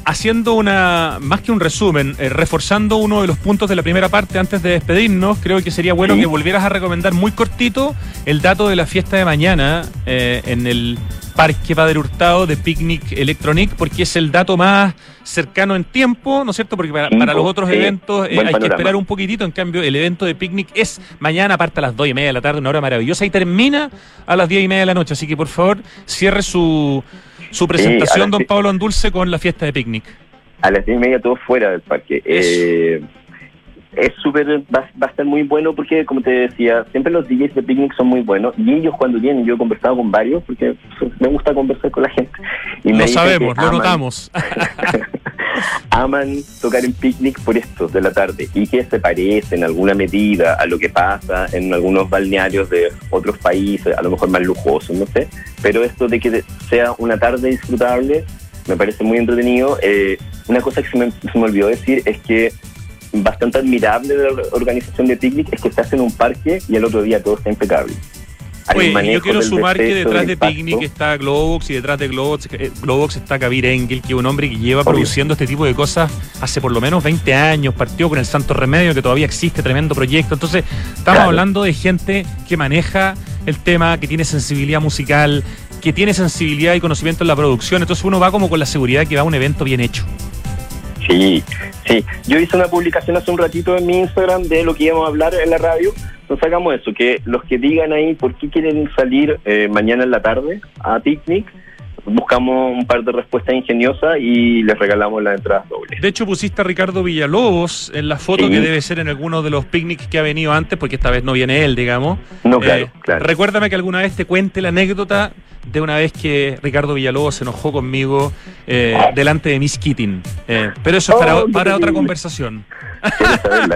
haciendo una más que un resumen, eh, reforzando uno de los puntos de la primera parte antes de despedirnos, creo que sería bueno que volvieras a recomendar muy cortito el dato de la fiesta de mañana eh, en el Parque Padre Hurtado de Picnic Electronic, porque es el dato más cercano en tiempo, ¿no es cierto? Porque para, los otros eventos eh, hay que esperar un poquitito, en cambio el evento de Picnic es mañana, parte a las dos y media de la tarde, una hora maravillosa, y termina a las diez y media de la noche, así que por favor cierre su su presentación, don Pablo Andulce, con la fiesta de picnic. A las diez y media todo fuera del parque. Eh, es súper, va, a estar muy bueno porque, como te decía, siempre los DJs de picnic son muy buenos y ellos cuando vienen, yo he conversado con varios porque me gusta conversar con la gente. Y lo sabemos, lo notamos. aman tocar en picnic por esto de la tarde y que se parece en alguna medida a lo que pasa en algunos balnearios de otros países, a lo mejor más lujosos, no sé, pero esto de que sea una tarde disfrutable me parece muy entretenido. Eh, una cosa que se me, se me olvidó decir es que bastante admirable de la organización de picnic es que se hace en un parque y el otro día todo está impecable. Oye, yo quiero sumar que detrás de Picnic está Globox y detrás de Globox, eh, Globox está Kabir Engel, que es un hombre que lleva produciendo este tipo de cosas hace por lo menos 20 años, partió con el Santo Remedio, que todavía existe, tremendo proyecto. Entonces, estamos hablando de gente que maneja el tema, que tiene sensibilidad musical, que tiene sensibilidad y conocimiento en la producción. Entonces uno va como con la seguridad que va a un evento bien hecho. Sí, sí. Yo hice una publicación hace un ratito en mi Instagram de lo que íbamos a hablar en la radio. Entonces hagamos eso, que los que digan ahí por qué quieren salir eh, mañana en la tarde a picnic, buscamos un par de respuestas ingeniosas y les regalamos las entradas dobles. De hecho, pusiste a Ricardo Villalobos en la foto que debe ser en alguno de los picnics que ha venido antes, porque esta vez no viene él, digamos. No, claro, eh, claro. Recuérdame que alguna vez te cuente la anécdota de una vez que Ricardo Villalobos se enojó conmigo eh, delante de Miss Keating. Eh, pero eso es para, oh, para otra conversación.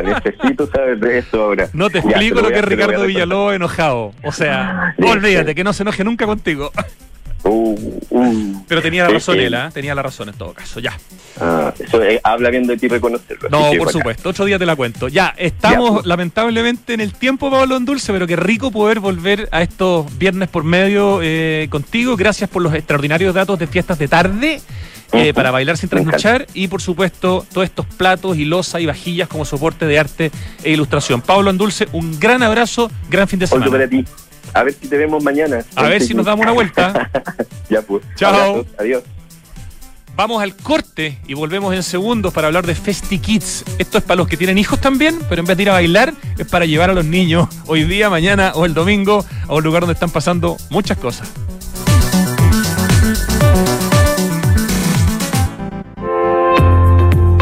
necesito saber de eso ahora. No te explico lo, que es Ricardo Villalobos enojado. O sea, olvídate que no se enoje nunca contigo. Uh, uh. Pero tenía la razón él, ¿eh? tenía la razón en todo caso, ya. Ah, eso eh, habla bien de ti reconocerlo. No, por supuesto, otro día te la cuento. Ya, estamos pues. lamentablemente en el tiempo, Pablo en Dulce, pero qué rico poder volver a estos viernes por medio eh, contigo. Gracias por los extraordinarios datos de fiestas de tarde. para bailar sin trasnochar y por supuesto todos estos platos y losa y vajillas como soporte de arte e ilustración. Pablo Andulce, un gran abrazo, gran fin de semana. para ti. A ver si te vemos mañana. A ver si nos damos una vuelta. ya pues. Chao. Adiós. Vamos al corte y volvemos en segundos para hablar de Festi Kids. Esto es para los que tienen hijos también, pero en vez de ir a bailar, es para llevar a los niños hoy día, mañana o el domingo a un lugar donde están pasando muchas cosas.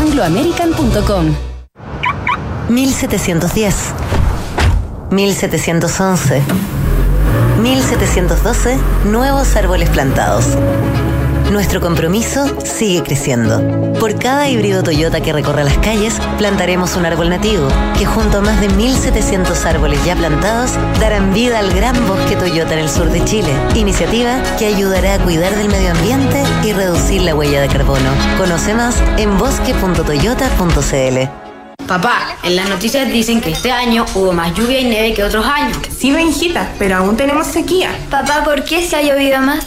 angloamerican.com. 1710. 1711. 1712. Nuevos árboles plantados. Nuestro compromiso sigue creciendo. Por cada híbrido Toyota que recorra las calles, plantaremos un árbol nativo, que junto a más de 1.700 árboles ya plantados, darán vida al gran bosque Toyota en el sur de Chile. Iniciativa que ayudará a cuidar del medio ambiente y reducir la huella de carbono. Conoce más en bosque.toyota.cl. Papá, en las noticias dicen que este año hubo más lluvia y nieve que otros años. Sí, Benjita, pero aún tenemos sequía. Papá, ¿por qué se ha llovido más?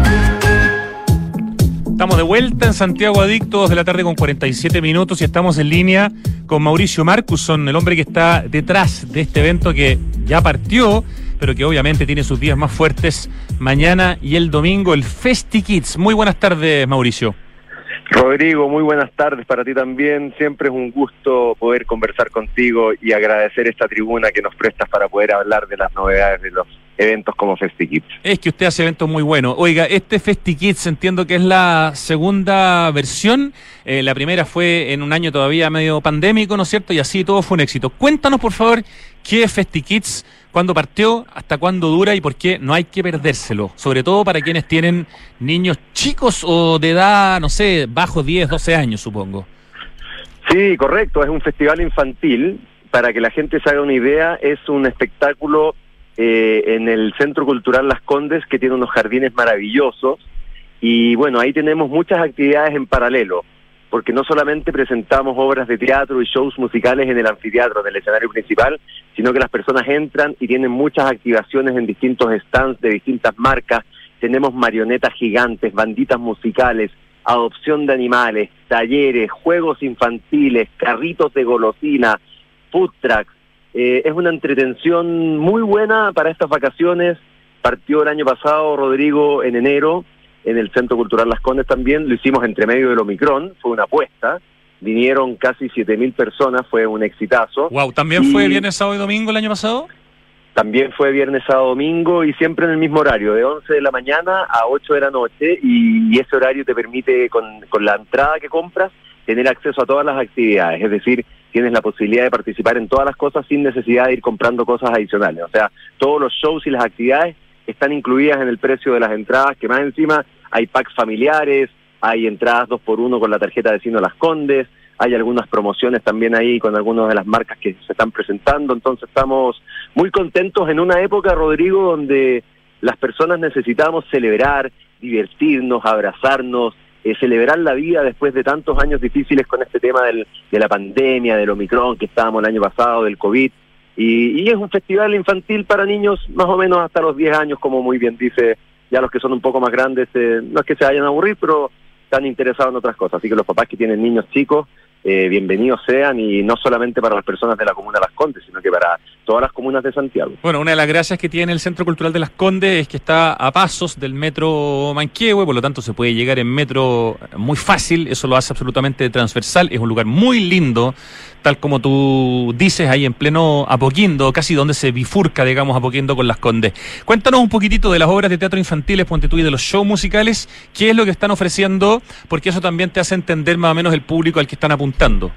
Estamos de vuelta en Santiago Adictos de la tarde con 47 minutos y estamos en línea con Mauricio Marcuson, el hombre que está detrás de este evento que ya partió, pero que obviamente tiene sus días más fuertes mañana y el domingo, el Festi Kids. Muy buenas tardes, Mauricio. Rodrigo, muy buenas tardes para ti también. Siempre es un gusto poder conversar contigo y agradecer esta tribuna que nos prestas para poder hablar de las novedades de los eventos como FestiKids. Es que usted hace eventos muy buenos. Oiga, este FestiKids entiendo que es la segunda versión. Eh, la primera fue en un año todavía medio pandémico, ¿no es cierto? Y así todo fue un éxito. Cuéntanos, por favor, qué es FestiKids, cuándo partió, hasta cuándo dura y por qué no hay que perdérselo. Sobre todo para quienes tienen niños chicos o de edad, no sé, bajo 10, 12 años, supongo. Sí, correcto. Es un festival infantil. Para que la gente se haga una idea, es un espectáculo eh, en el Centro Cultural Las Condes, que tiene unos jardines maravillosos. Y bueno, ahí tenemos muchas actividades en paralelo, porque no solamente presentamos obras de teatro y shows musicales en el anfiteatro, en el escenario principal, sino que las personas entran y tienen muchas activaciones en distintos stands de distintas marcas. Tenemos marionetas gigantes, banditas musicales, adopción de animales, talleres, juegos infantiles, carritos de golosina, food trucks, eh, es una entretención muy buena para estas vacaciones. Partió el año pasado Rodrigo en enero en el Centro Cultural Las Condes también. Lo hicimos entre medio del Omicron, fue una apuesta. Vinieron casi 7.000 personas, fue un exitazo. Wow, ¿también fue viernes, sábado y domingo el año pasado? También fue viernes, sábado, domingo y siempre en el mismo horario, de 11 de la mañana a 8 de la noche. Y, ese horario te permite, con, con la entrada que compras, tener acceso a todas las actividades. Es decir, tienes la posibilidad de participar en todas las cosas sin necesidad de ir comprando cosas adicionales. O sea, todos los shows y las actividades están incluidas en el precio de las entradas, que más encima hay packs familiares, hay entradas dos por uno con la tarjeta de Sino Las Condes, hay algunas promociones también ahí con algunas de las marcas que se están presentando, entonces estamos muy contentos en una época, Rodrigo, donde las personas necesitamos celebrar, divertirnos, abrazarnos, eh, celebrar la vida después de tantos años difíciles con este tema del, de la pandemia, del Omicron que estábamos el año pasado, del COVID. Y, es un festival infantil para niños más o menos hasta los 10 años, como muy bien dice, ya los que son un poco más grandes, eh, no es que se vayan a aburrir, pero están interesados en otras cosas. Así que los papás que tienen niños chicos, eh, bienvenidos sean y no solamente para las personas de la comuna Las Condes, sino que para todas las comunas de Santiago. Bueno, una de las gracias que tiene el Centro Cultural de Las Condes es que está a pasos del metro Manquehue, por lo tanto se puede llegar en metro muy fácil, eso lo hace absolutamente transversal, es un lugar muy lindo, tal como tú dices, ahí en pleno Apoquindo, casi donde se bifurca, digamos, Apoquindo con Las Condes. Cuéntanos un poquitito de las obras de teatro infantiles, ponte tú, y de los shows musicales, qué es lo que están ofreciendo, porque eso también te hace entender más o menos el público al que están apuntando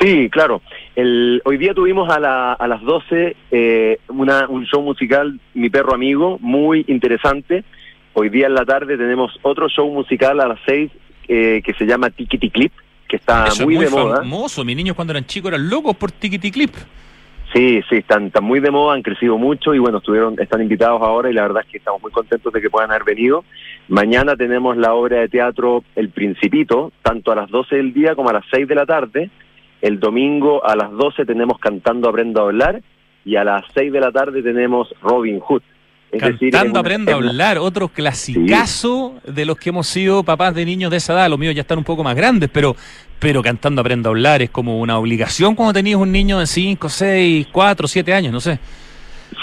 Sí, claro. El, hoy día tuvimos a, la, a las 12 eh, una, un show musical, Mi Perro Amigo, muy interesante. Hoy día en la tarde tenemos otro show musical a las 6 eh, que se llama Tikiti Clip, que está muy, de moda. famoso. Mis niños cuando eran chicos eran locos por Tikiti Clip. Sí, sí, están, están muy de moda, han crecido mucho y bueno, estuvieron, están invitados ahora y la verdad es que estamos muy contentos de que puedan haber venido. Mañana tenemos la obra de teatro El Principito, tanto a las 12 del día como a las 6 de la tarde. El domingo a las 12 tenemos Cantando Aprendo a Hablar y a las 6 de la tarde tenemos Robin Hood. Es Cantando Aprendo a Hablar, otro clasicazo de los que hemos sido papás de niños de esa edad. Los míos ya están un poco más grandes, pero, pero Cantando Aprendo a Hablar es como una obligación cuando tenías un niño de 5, 6, 4, 7 años, no sé.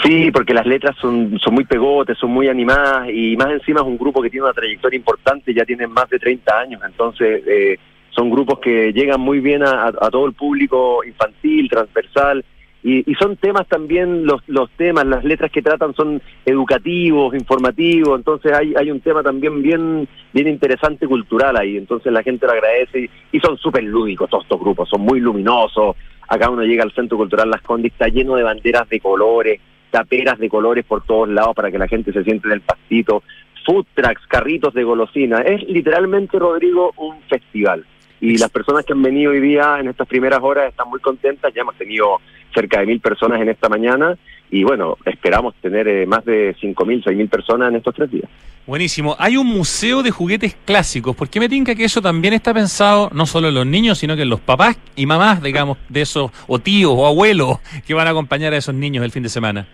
Sí, porque las letras son, son muy pegotes, son muy animadas y más encima es un grupo que tiene una trayectoria importante, ya tienen más de 30 años, entonces eh, son grupos que llegan muy bien a, todo el público infantil, transversal y, son temas también, los, los temas, las letras que tratan son educativos, informativos, entonces hay, hay un tema también bien, bien interesante cultural ahí, entonces la gente lo agradece y, son súper lúdicos todos estos grupos, son muy luminosos, acá uno llega al Centro Cultural Las Condes, está lleno de banderas de colores, taperas de colores por todos lados para que la gente se siente en el pastito, food trucks, carritos de golosina, es literalmente, Rodrigo, un festival. Y las personas que han venido hoy día en estas primeras horas están muy contentas, ya hemos tenido cerca de mil personas en esta mañana y bueno, esperamos tener eh, más de cinco mil, seis mil personas en estos tres días. Buenísimo. Hay un museo de juguetes clásicos. ¿Por qué me tinca que eso también está pensado no solo en los niños, sino que en los papás y mamás, digamos, de esos, o tíos o abuelos que van a acompañar a esos niños el fin de semana?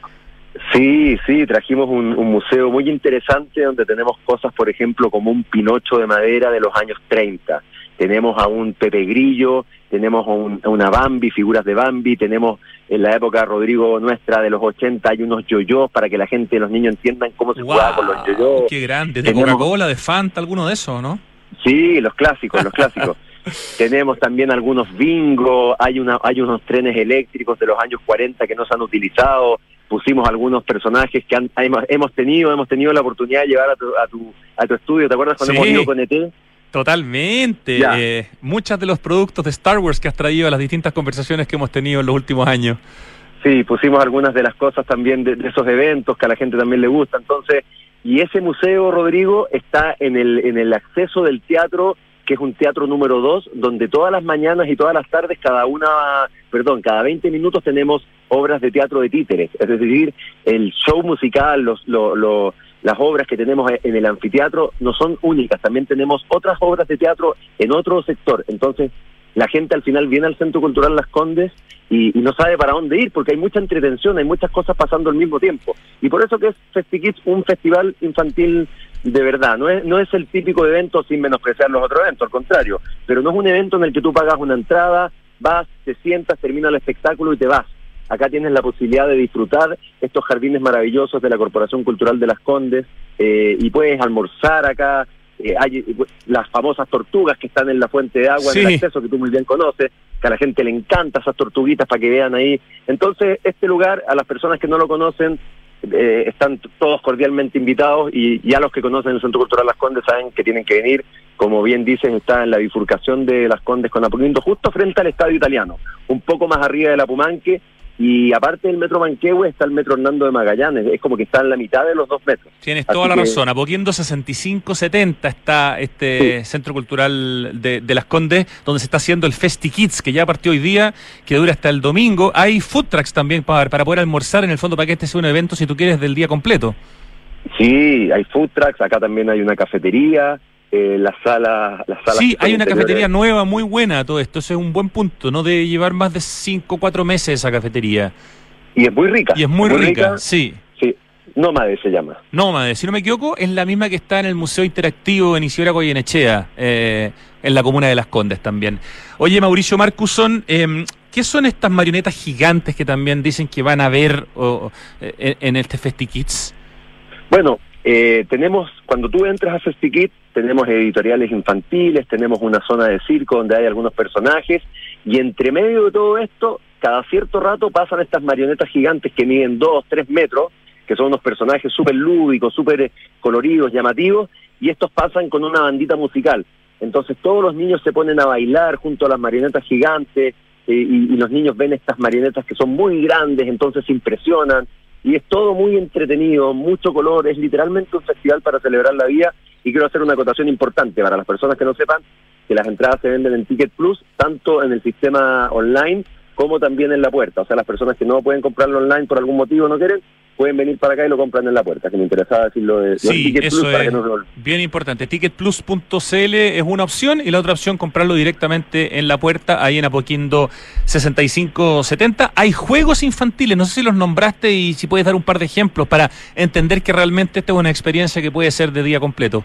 Sí, sí, trajimos un, un, museo muy interesante donde tenemos cosas, por ejemplo, como un pinocho de madera de los años 30 tenemos a un Pepe Grillo, tenemos a, una Bambi, figuras de Bambi, tenemos en la época, Rodrigo, nuestra de los 80, hay unos yoyos para que la gente, los niños entiendan cómo se juega con los yoyos. Qué grande, de Coca-Cola, de Fanta, alguno de esos, ¿no? Sí, los clásicos, los clásicos. tenemos también algunos bingo, hay, una, hay unos trenes eléctricos de los años 40 que no se han utilizado, pusimos algunos personajes que han, hemos, tenido, hemos tenido la oportunidad de llevar a tu, a tu, a tu estudio, ¿te acuerdas cuando hemos ido con ET? Totalmente. Eh, muchos de los productos de Star Wars que has traído a las distintas conversaciones que hemos tenido en los últimos años. Sí, pusimos algunas de las cosas también de, esos eventos que a la gente también le gusta. Entonces, y ese museo, Rodrigo, está en el, en el acceso del teatro, que es un teatro número dos, donde todas las mañanas y todas las tardes, cada una, perdón, cada 20 minutos tenemos obras de teatro de títeres. Es decir, el show musical, los, los las obras que tenemos en el anfiteatro no son únicas, también tenemos otras obras de teatro en otro sector. Entonces, la gente al final viene al Centro Cultural Las Condes y, no sabe para dónde ir, porque hay mucha entretención, hay muchas cosas pasando al mismo tiempo. Y por eso que es FestiKids un festival infantil de verdad. No es, no es el típico evento sin menospreciar los otros eventos, al contrario. Pero no es un evento en el que tú pagas una entrada, vas, te sientas, termina el espectáculo y te vas Acá tienes la posibilidad de disfrutar estos jardines maravillosos de la Corporación Cultural de las Condes eh, y puedes almorzar acá. Eh, hay las famosas tortugas que están en la fuente de agua en el acceso que tú muy bien conoces, que a la gente le encanta esas tortuguitas para que vean ahí. Entonces, este lugar, a las personas que no lo conocen, eh, están todos cordialmente invitados y ya los que conocen el Centro Cultural Las Condes saben que tienen que venir. Como bien dicen, está en la bifurcación de Las Condes con Apoquindo, justo frente al Estadio Italiano, un poco más arriba de la Pumanque y aparte del metro Manquehue está el metro Hernando de Magallanes, es como que está en la mitad de los dos metros. Tienes toda la razón, Apoquiendo 6570 está este Centro Cultural de, Las Condes, donde se está haciendo el Festi Kids, que ya partió hoy día, que dura hasta el domingo. Hay food trucks también para, para poder almorzar en el fondo para que este sea un evento, si tú quieres, del día completo. Sí, hay food trucks, acá también hay una cafetería, eh, la sala, la sala Sí, hay una cafetería nueva, muy buena todo esto. Es un buen punto, ¿no? De llevar más de 5 o 4 meses esa cafetería. Y es muy rica. Y es muy, rica, sí. Sí, Nómade se llama. Nómade, si no me equivoco, es la misma que está en el Museo Interactivo en Isidora Goyenechea, eh, en la comuna de Las Condes también. Oye, Mauricio Marcuson, eh, ¿qué son estas marionetas gigantes que también dicen que van a ver eh, en este FestiKids? Bueno, eh, tenemos, cuando tú entras a FestiKit, tenemos editoriales infantiles, tenemos una zona de circo donde hay algunos personajes, y entre medio de todo esto, cada cierto rato pasan estas marionetas gigantes que miden dos, tres metros, que son unos personajes súper lúdicos, súper eh, coloridos, llamativos, y estos pasan con una bandita musical. Entonces todos los niños se ponen a bailar junto a las marionetas gigantes, eh, y, y los niños ven estas marionetas que son muy grandes, entonces se impresionan, y es todo muy entretenido, mucho color, es literalmente un festival para celebrar la vida y quiero hacer una acotación importante para las personas que no sepan que las entradas se venden en Ticket Plus, tanto en el sistema online como también en la puerta. O sea, las personas que no pueden comprarlo online por algún motivo, no quieren, pueden venir para acá y lo compran en la puerta, que me interesaba decirlo de, sí, eso es bien importante. Ticketplus.cl es una opción y la otra opción comprarlo directamente en la puerta, ahí en Apoquindo 6570. Hay juegos infantiles, no sé si los nombraste y si puedes dar un par de ejemplos para entender que realmente esta es una experiencia que puede ser de día completo.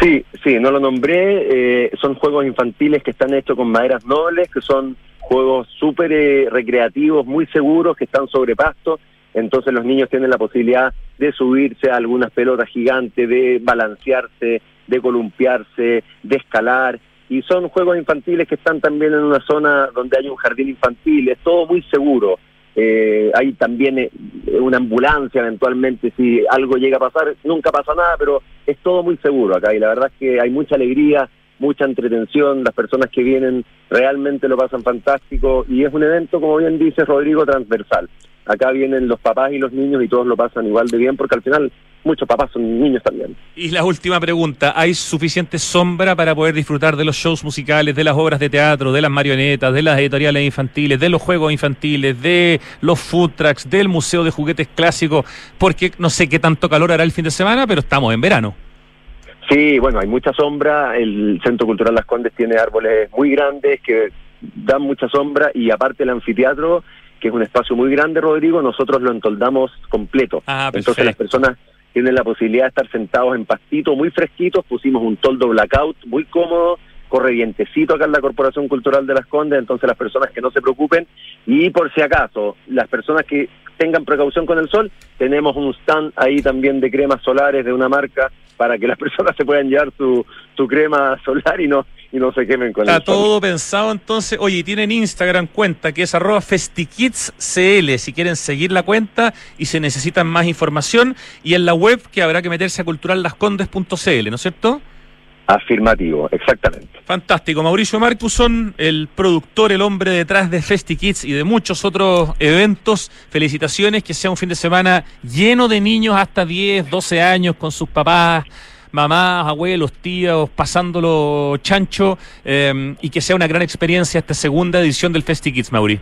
Sí, sí, no lo nombré. Eh, son juegos infantiles que están hechos con maderas nobles, que son juegos súper eh, recreativos, muy seguros, que están sobre pasto entonces los niños tienen la posibilidad de subirse a algunas pelotas gigantes, de balancearse, de columpiarse, de escalar. Y son juegos infantiles que están también en una zona donde hay un jardín infantil, es todo muy seguro. Eh, hay también eh, una ambulancia eventualmente si algo llega a pasar, nunca pasa nada, pero es todo muy seguro acá y la verdad es que hay mucha alegría, mucha entretención, las personas que vienen realmente lo pasan fantástico y es un evento, como bien dice Rodrigo, transversal acá vienen los papás y los niños y todos lo pasan igual de bien porque al final muchos papás son niños también. Y la última pregunta, ¿hay suficiente sombra para poder disfrutar de los shows musicales, de las obras de teatro, de las marionetas, de las editoriales infantiles, de los juegos infantiles, de los food trucks, del Museo de Juguetes Clásicos? Porque no sé qué tanto calor hará el fin de semana, pero estamos en verano. Sí, bueno, hay mucha sombra. El Centro Cultural Las Condes tiene árboles muy grandes que dan mucha sombra y aparte el anfiteatro que es un espacio muy grande, Rodrigo, nosotros lo entoldamos completo. Ah, Entonces las personas tienen la posibilidad de estar sentados en pastito muy fresquitos, pusimos un toldo blackout muy cómodo, corre vientecito acá en la Corporación Cultural de las Condes, entonces las personas que no se preocupen y por si acaso, las personas que tengan precaución con el sol, tenemos un stand ahí también de cremas solares de una marca para que las personas se puedan llevar su, su crema solar y no y no se quemen con Está todo pensado entonces. Oye, tienen Instagram cuenta que es arroba festikidscl si quieren seguir la cuenta y se necesitan más información. Y en la web que habrá que meterse a culturallascondes.cl, ¿no es cierto? Afirmativo, exactamente. Fantástico. Mauricio Marcuson, el productor, el hombre detrás de FestiKids y de muchos otros eventos. Felicitaciones, que sea un fin de semana lleno de niños hasta 10, 12 años con sus papás mamás, abuelos, tíos, pasándolo chancho eh, y que sea una gran experiencia esta segunda edición del FestiKids, Mauri.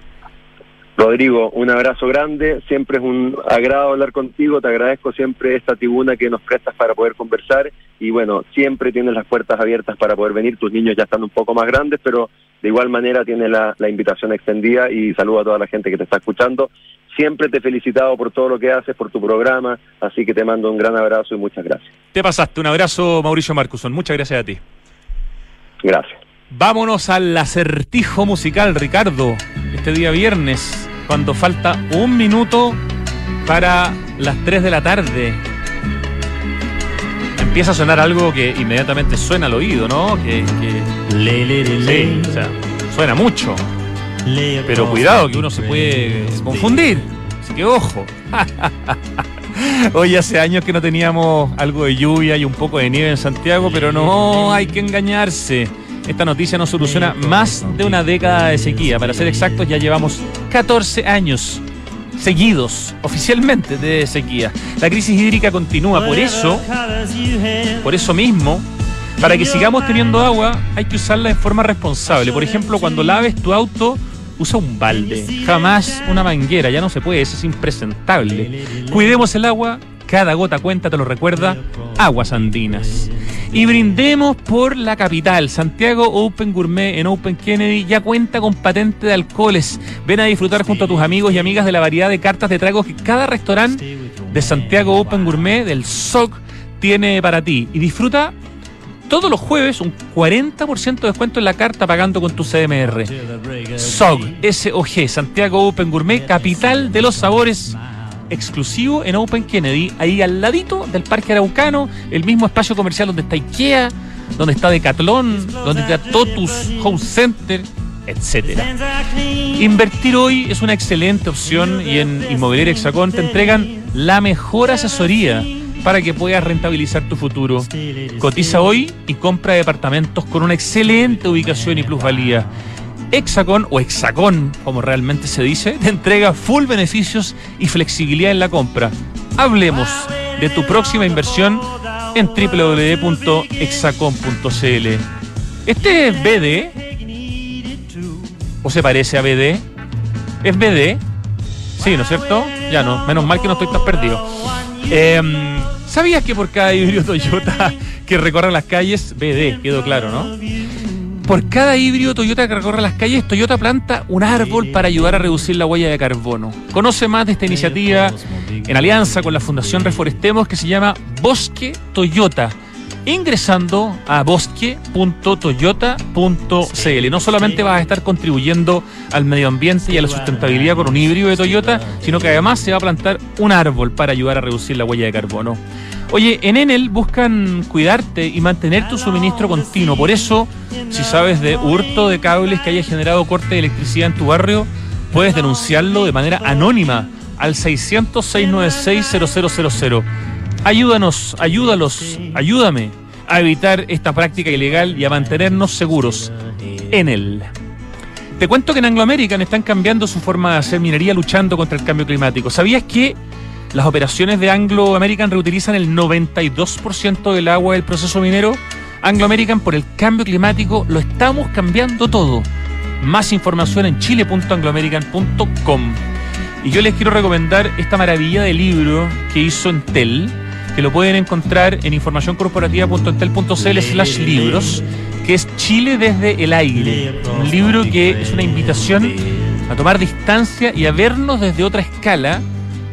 Rodrigo, un abrazo grande, siempre es un agrado hablar contigo, te agradezco siempre esta tribuna que nos prestas para poder conversar. Y bueno, siempre tienes las puertas abiertas para poder venir, tus niños ya están un poco más grandes, pero de igual manera tienes la, la invitación extendida. Y saludo a toda la gente que te está escuchando. Siempre te he felicitado por todo lo que haces, por tu programa, así que te mando un gran abrazo y muchas gracias. Te pasaste, un abrazo Mauricio Marcuson, muchas gracias a ti. Gracias. Vámonos al acertijo musical, Ricardo. Este día viernes, cuando falta un minuto para las 3 de la tarde. Empieza a sonar algo que inmediatamente suena al oído, ¿no? Que, sí, o sea, suena mucho. Pero cuidado que uno se puede confundir. Así que ojo. Hoy hace años que no teníamos algo de lluvia y un poco de nieve en Santiago, pero no hay que engañarse. Esta noticia nos soluciona más de una década de sequía. Para ser exactos, ya llevamos 14 años seguidos oficialmente de sequía. La crisis hídrica continúa, por eso, por eso mismo, para que sigamos teniendo agua hay que usarla de forma responsable. Por ejemplo, cuando laves tu auto, usa un balde, jamás una manguera, ya no se puede, eso es impresentable. Cuidemos el agua, cada gota cuenta, te lo recuerda, aguas andinas. Y brindemos por la capital. Santiago Open Gourmet en Open Kennedy ya cuenta con patente de alcoholes. Ven a disfrutar junto a tus amigos y amigas de la variedad de cartas de tragos que cada restaurante de Santiago Open Gourmet del SOC tiene para ti. Y disfruta todos los jueves un 40% de descuento en la carta pagando con tu CMR. SOG, S-O-G, Santiago Open Gourmet, capital de los sabores exclusivo en Open Kennedy, ahí al ladito del Parque Araucano, el mismo espacio comercial donde está IKEA, donde está Decathlon, donde está Totus Home Center, etc. Invertir hoy es una excelente opción y en Inmobiliaria Hexacón te entregan la mejor asesoría para que puedas rentabilizar tu futuro. Cotiza hoy y compra departamentos con una excelente ubicación y plusvalía. Hexacon o Hexacon, como realmente se dice, te entrega full beneficios y flexibilidad en la compra. Hablemos de tu próxima inversión en www.hexacon.cl. ¿Este es BD? ¿O se parece a BD? ¿Es BD? Sí, ¿no es cierto? Ya no, menos mal que no estoy tan perdido. Em, ¿Sabías que por cada híbrido Toyota que recorre las calles, BD, quedó claro, ¿no? Por cada híbrido Toyota que recorre las calles, Toyota planta un árbol para ayudar a reducir la huella de carbono. Conoce más de esta iniciativa en alianza con la Fundación Reforestemos que se llama Bosque Toyota ingresando a bosque.toyota.cl. No solamente vas a estar contribuyendo al medio ambiente y a la sustentabilidad con un híbrido de Toyota, sino que además se va a plantar un árbol para ayudar a reducir la huella de carbono. Oye, en Enel buscan cuidarte y mantener tu suministro continuo. Por eso, si sabes de hurto de cables que haya generado corte de electricidad en tu barrio, puedes denunciarlo de manera anónima al 600 696 0000 Ayúdanos, ayúdalos, ayúdame a evitar esta práctica ilegal y a mantenernos seguros en él. Te cuento que en Anglo American están cambiando su forma de hacer minería luchando contra el cambio climático. ¿Sabías que las operaciones de Anglo American reutilizan el 92% del agua del proceso minero? Anglo American por el cambio climático lo estamos cambiando todo. Más información en chile.angloamerican.com. Y yo les quiero recomendar esta maravilla de libro que hizo Entel que lo pueden encontrar en informacioncorporativa.entel.cl slash libros, que es Chile desde el aire. Un libro que es una invitación a tomar distancia y a vernos desde otra escala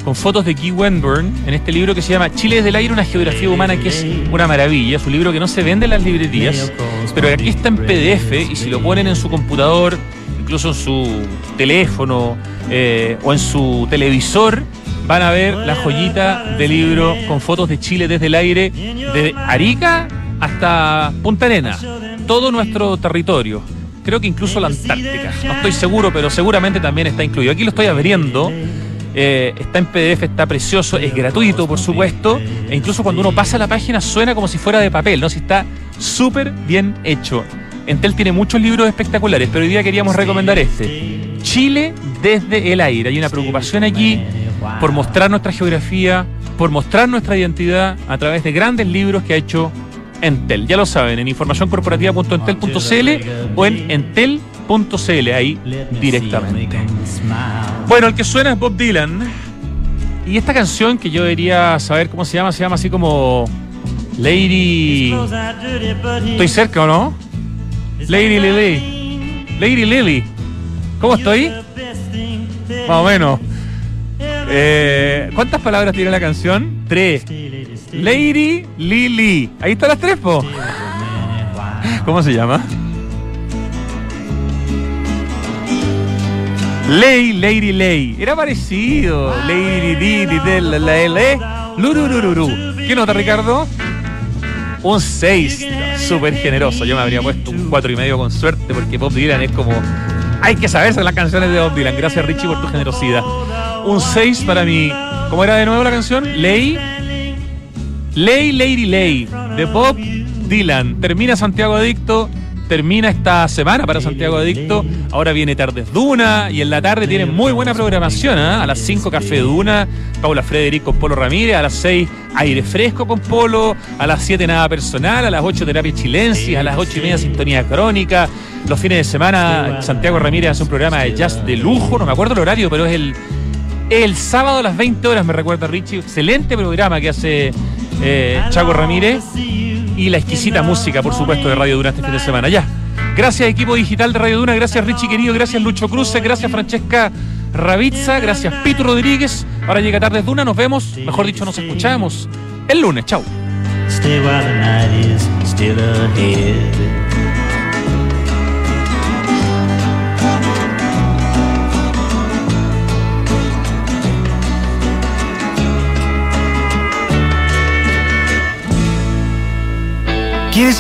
con fotos de Guy Wenburn en este libro que se llama Chile desde el aire, una geografía humana que es una maravilla. Es un libro que no se vende en las librerías, pero aquí está en PDF y si lo ponen en su computador, incluso en su teléfono eh, o en su televisor, van a ver la joyita del libro con fotos de Chile desde el aire, de Arica hasta Punta Arena, todo nuestro territorio. Creo que incluso la Antártica. No estoy seguro, pero seguramente también está incluido. Aquí lo estoy abriendo. Eh, está en PDF, está precioso, es gratuito, por supuesto. E incluso cuando uno pasa la página suena como si fuera de papel, ¿no? Si está súper bien hecho. Entel tiene muchos libros espectaculares, pero hoy día queríamos recomendar este. Chile desde el aire. Hay una preocupación aquí por mostrar nuestra geografía, por mostrar nuestra identidad a través de grandes libros que ha hecho Entel. Ya lo saben, en informacioncorporativa.entel.cl o en entel.cl, ahí directamente. Bueno, el que suena es Bob Dylan. Y esta canción que yo debería saber cómo se llama, se llama así como Lady. ¿Estoy cerca o no? Lady Lily. Lady Lily. ¿Cómo estoy? Más o menos. Eh, ¿Cuántas palabras tiene la canción? Tres. Lady Lily. Ahí están las tres, po. ¿Cómo se llama? Ley, Lady Ley. Era parecido. Lady Lily, la la Lururururu. ¿Qué nota, Ricardo? Un 6. Súper generoso. Yo me habría puesto un 4 y medio con suerte porque Bob Dylan es como. Hay que saberse las canciones de Bob Dylan. Gracias, Richie, por tu generosidad un 6 para mí. ¿Cómo era de nuevo la canción? Ley. Ley, Lady Ley, de Bob Dylan. Termina Santiago Adicto. Termina esta semana para Santiago Adicto. Ahora viene Tardes Duna. Y en la tarde tiene muy buena programación. ¿eh? A las 5 Café Duna. Paula Frederic con Polo Ramírez. A las 6 Aire Fresco con Polo. A las 7 Nada Personal. A las 8 Terapia Chilensis. A las 8 y media Sintonía Crónica. Los fines de semana Santiago Ramírez hace un programa de jazz de lujo. No me acuerdo el horario, pero es el el sábado a las 20 horas, me recuerda Richie. Excelente programa que hace eh, Chaco Ramírez. Y la exquisita música, por supuesto, de Radio Duna este fin de semana. Ya. Gracias, equipo digital de Radio Duna. Gracias, Richie querido. Gracias, Lucho Cruz. Gracias, Francesca Ravizza. Gracias, Pito Rodríguez. Ahora llega Tardes Duna. Nos vemos, mejor dicho, nos escuchamos el lunes. Chau.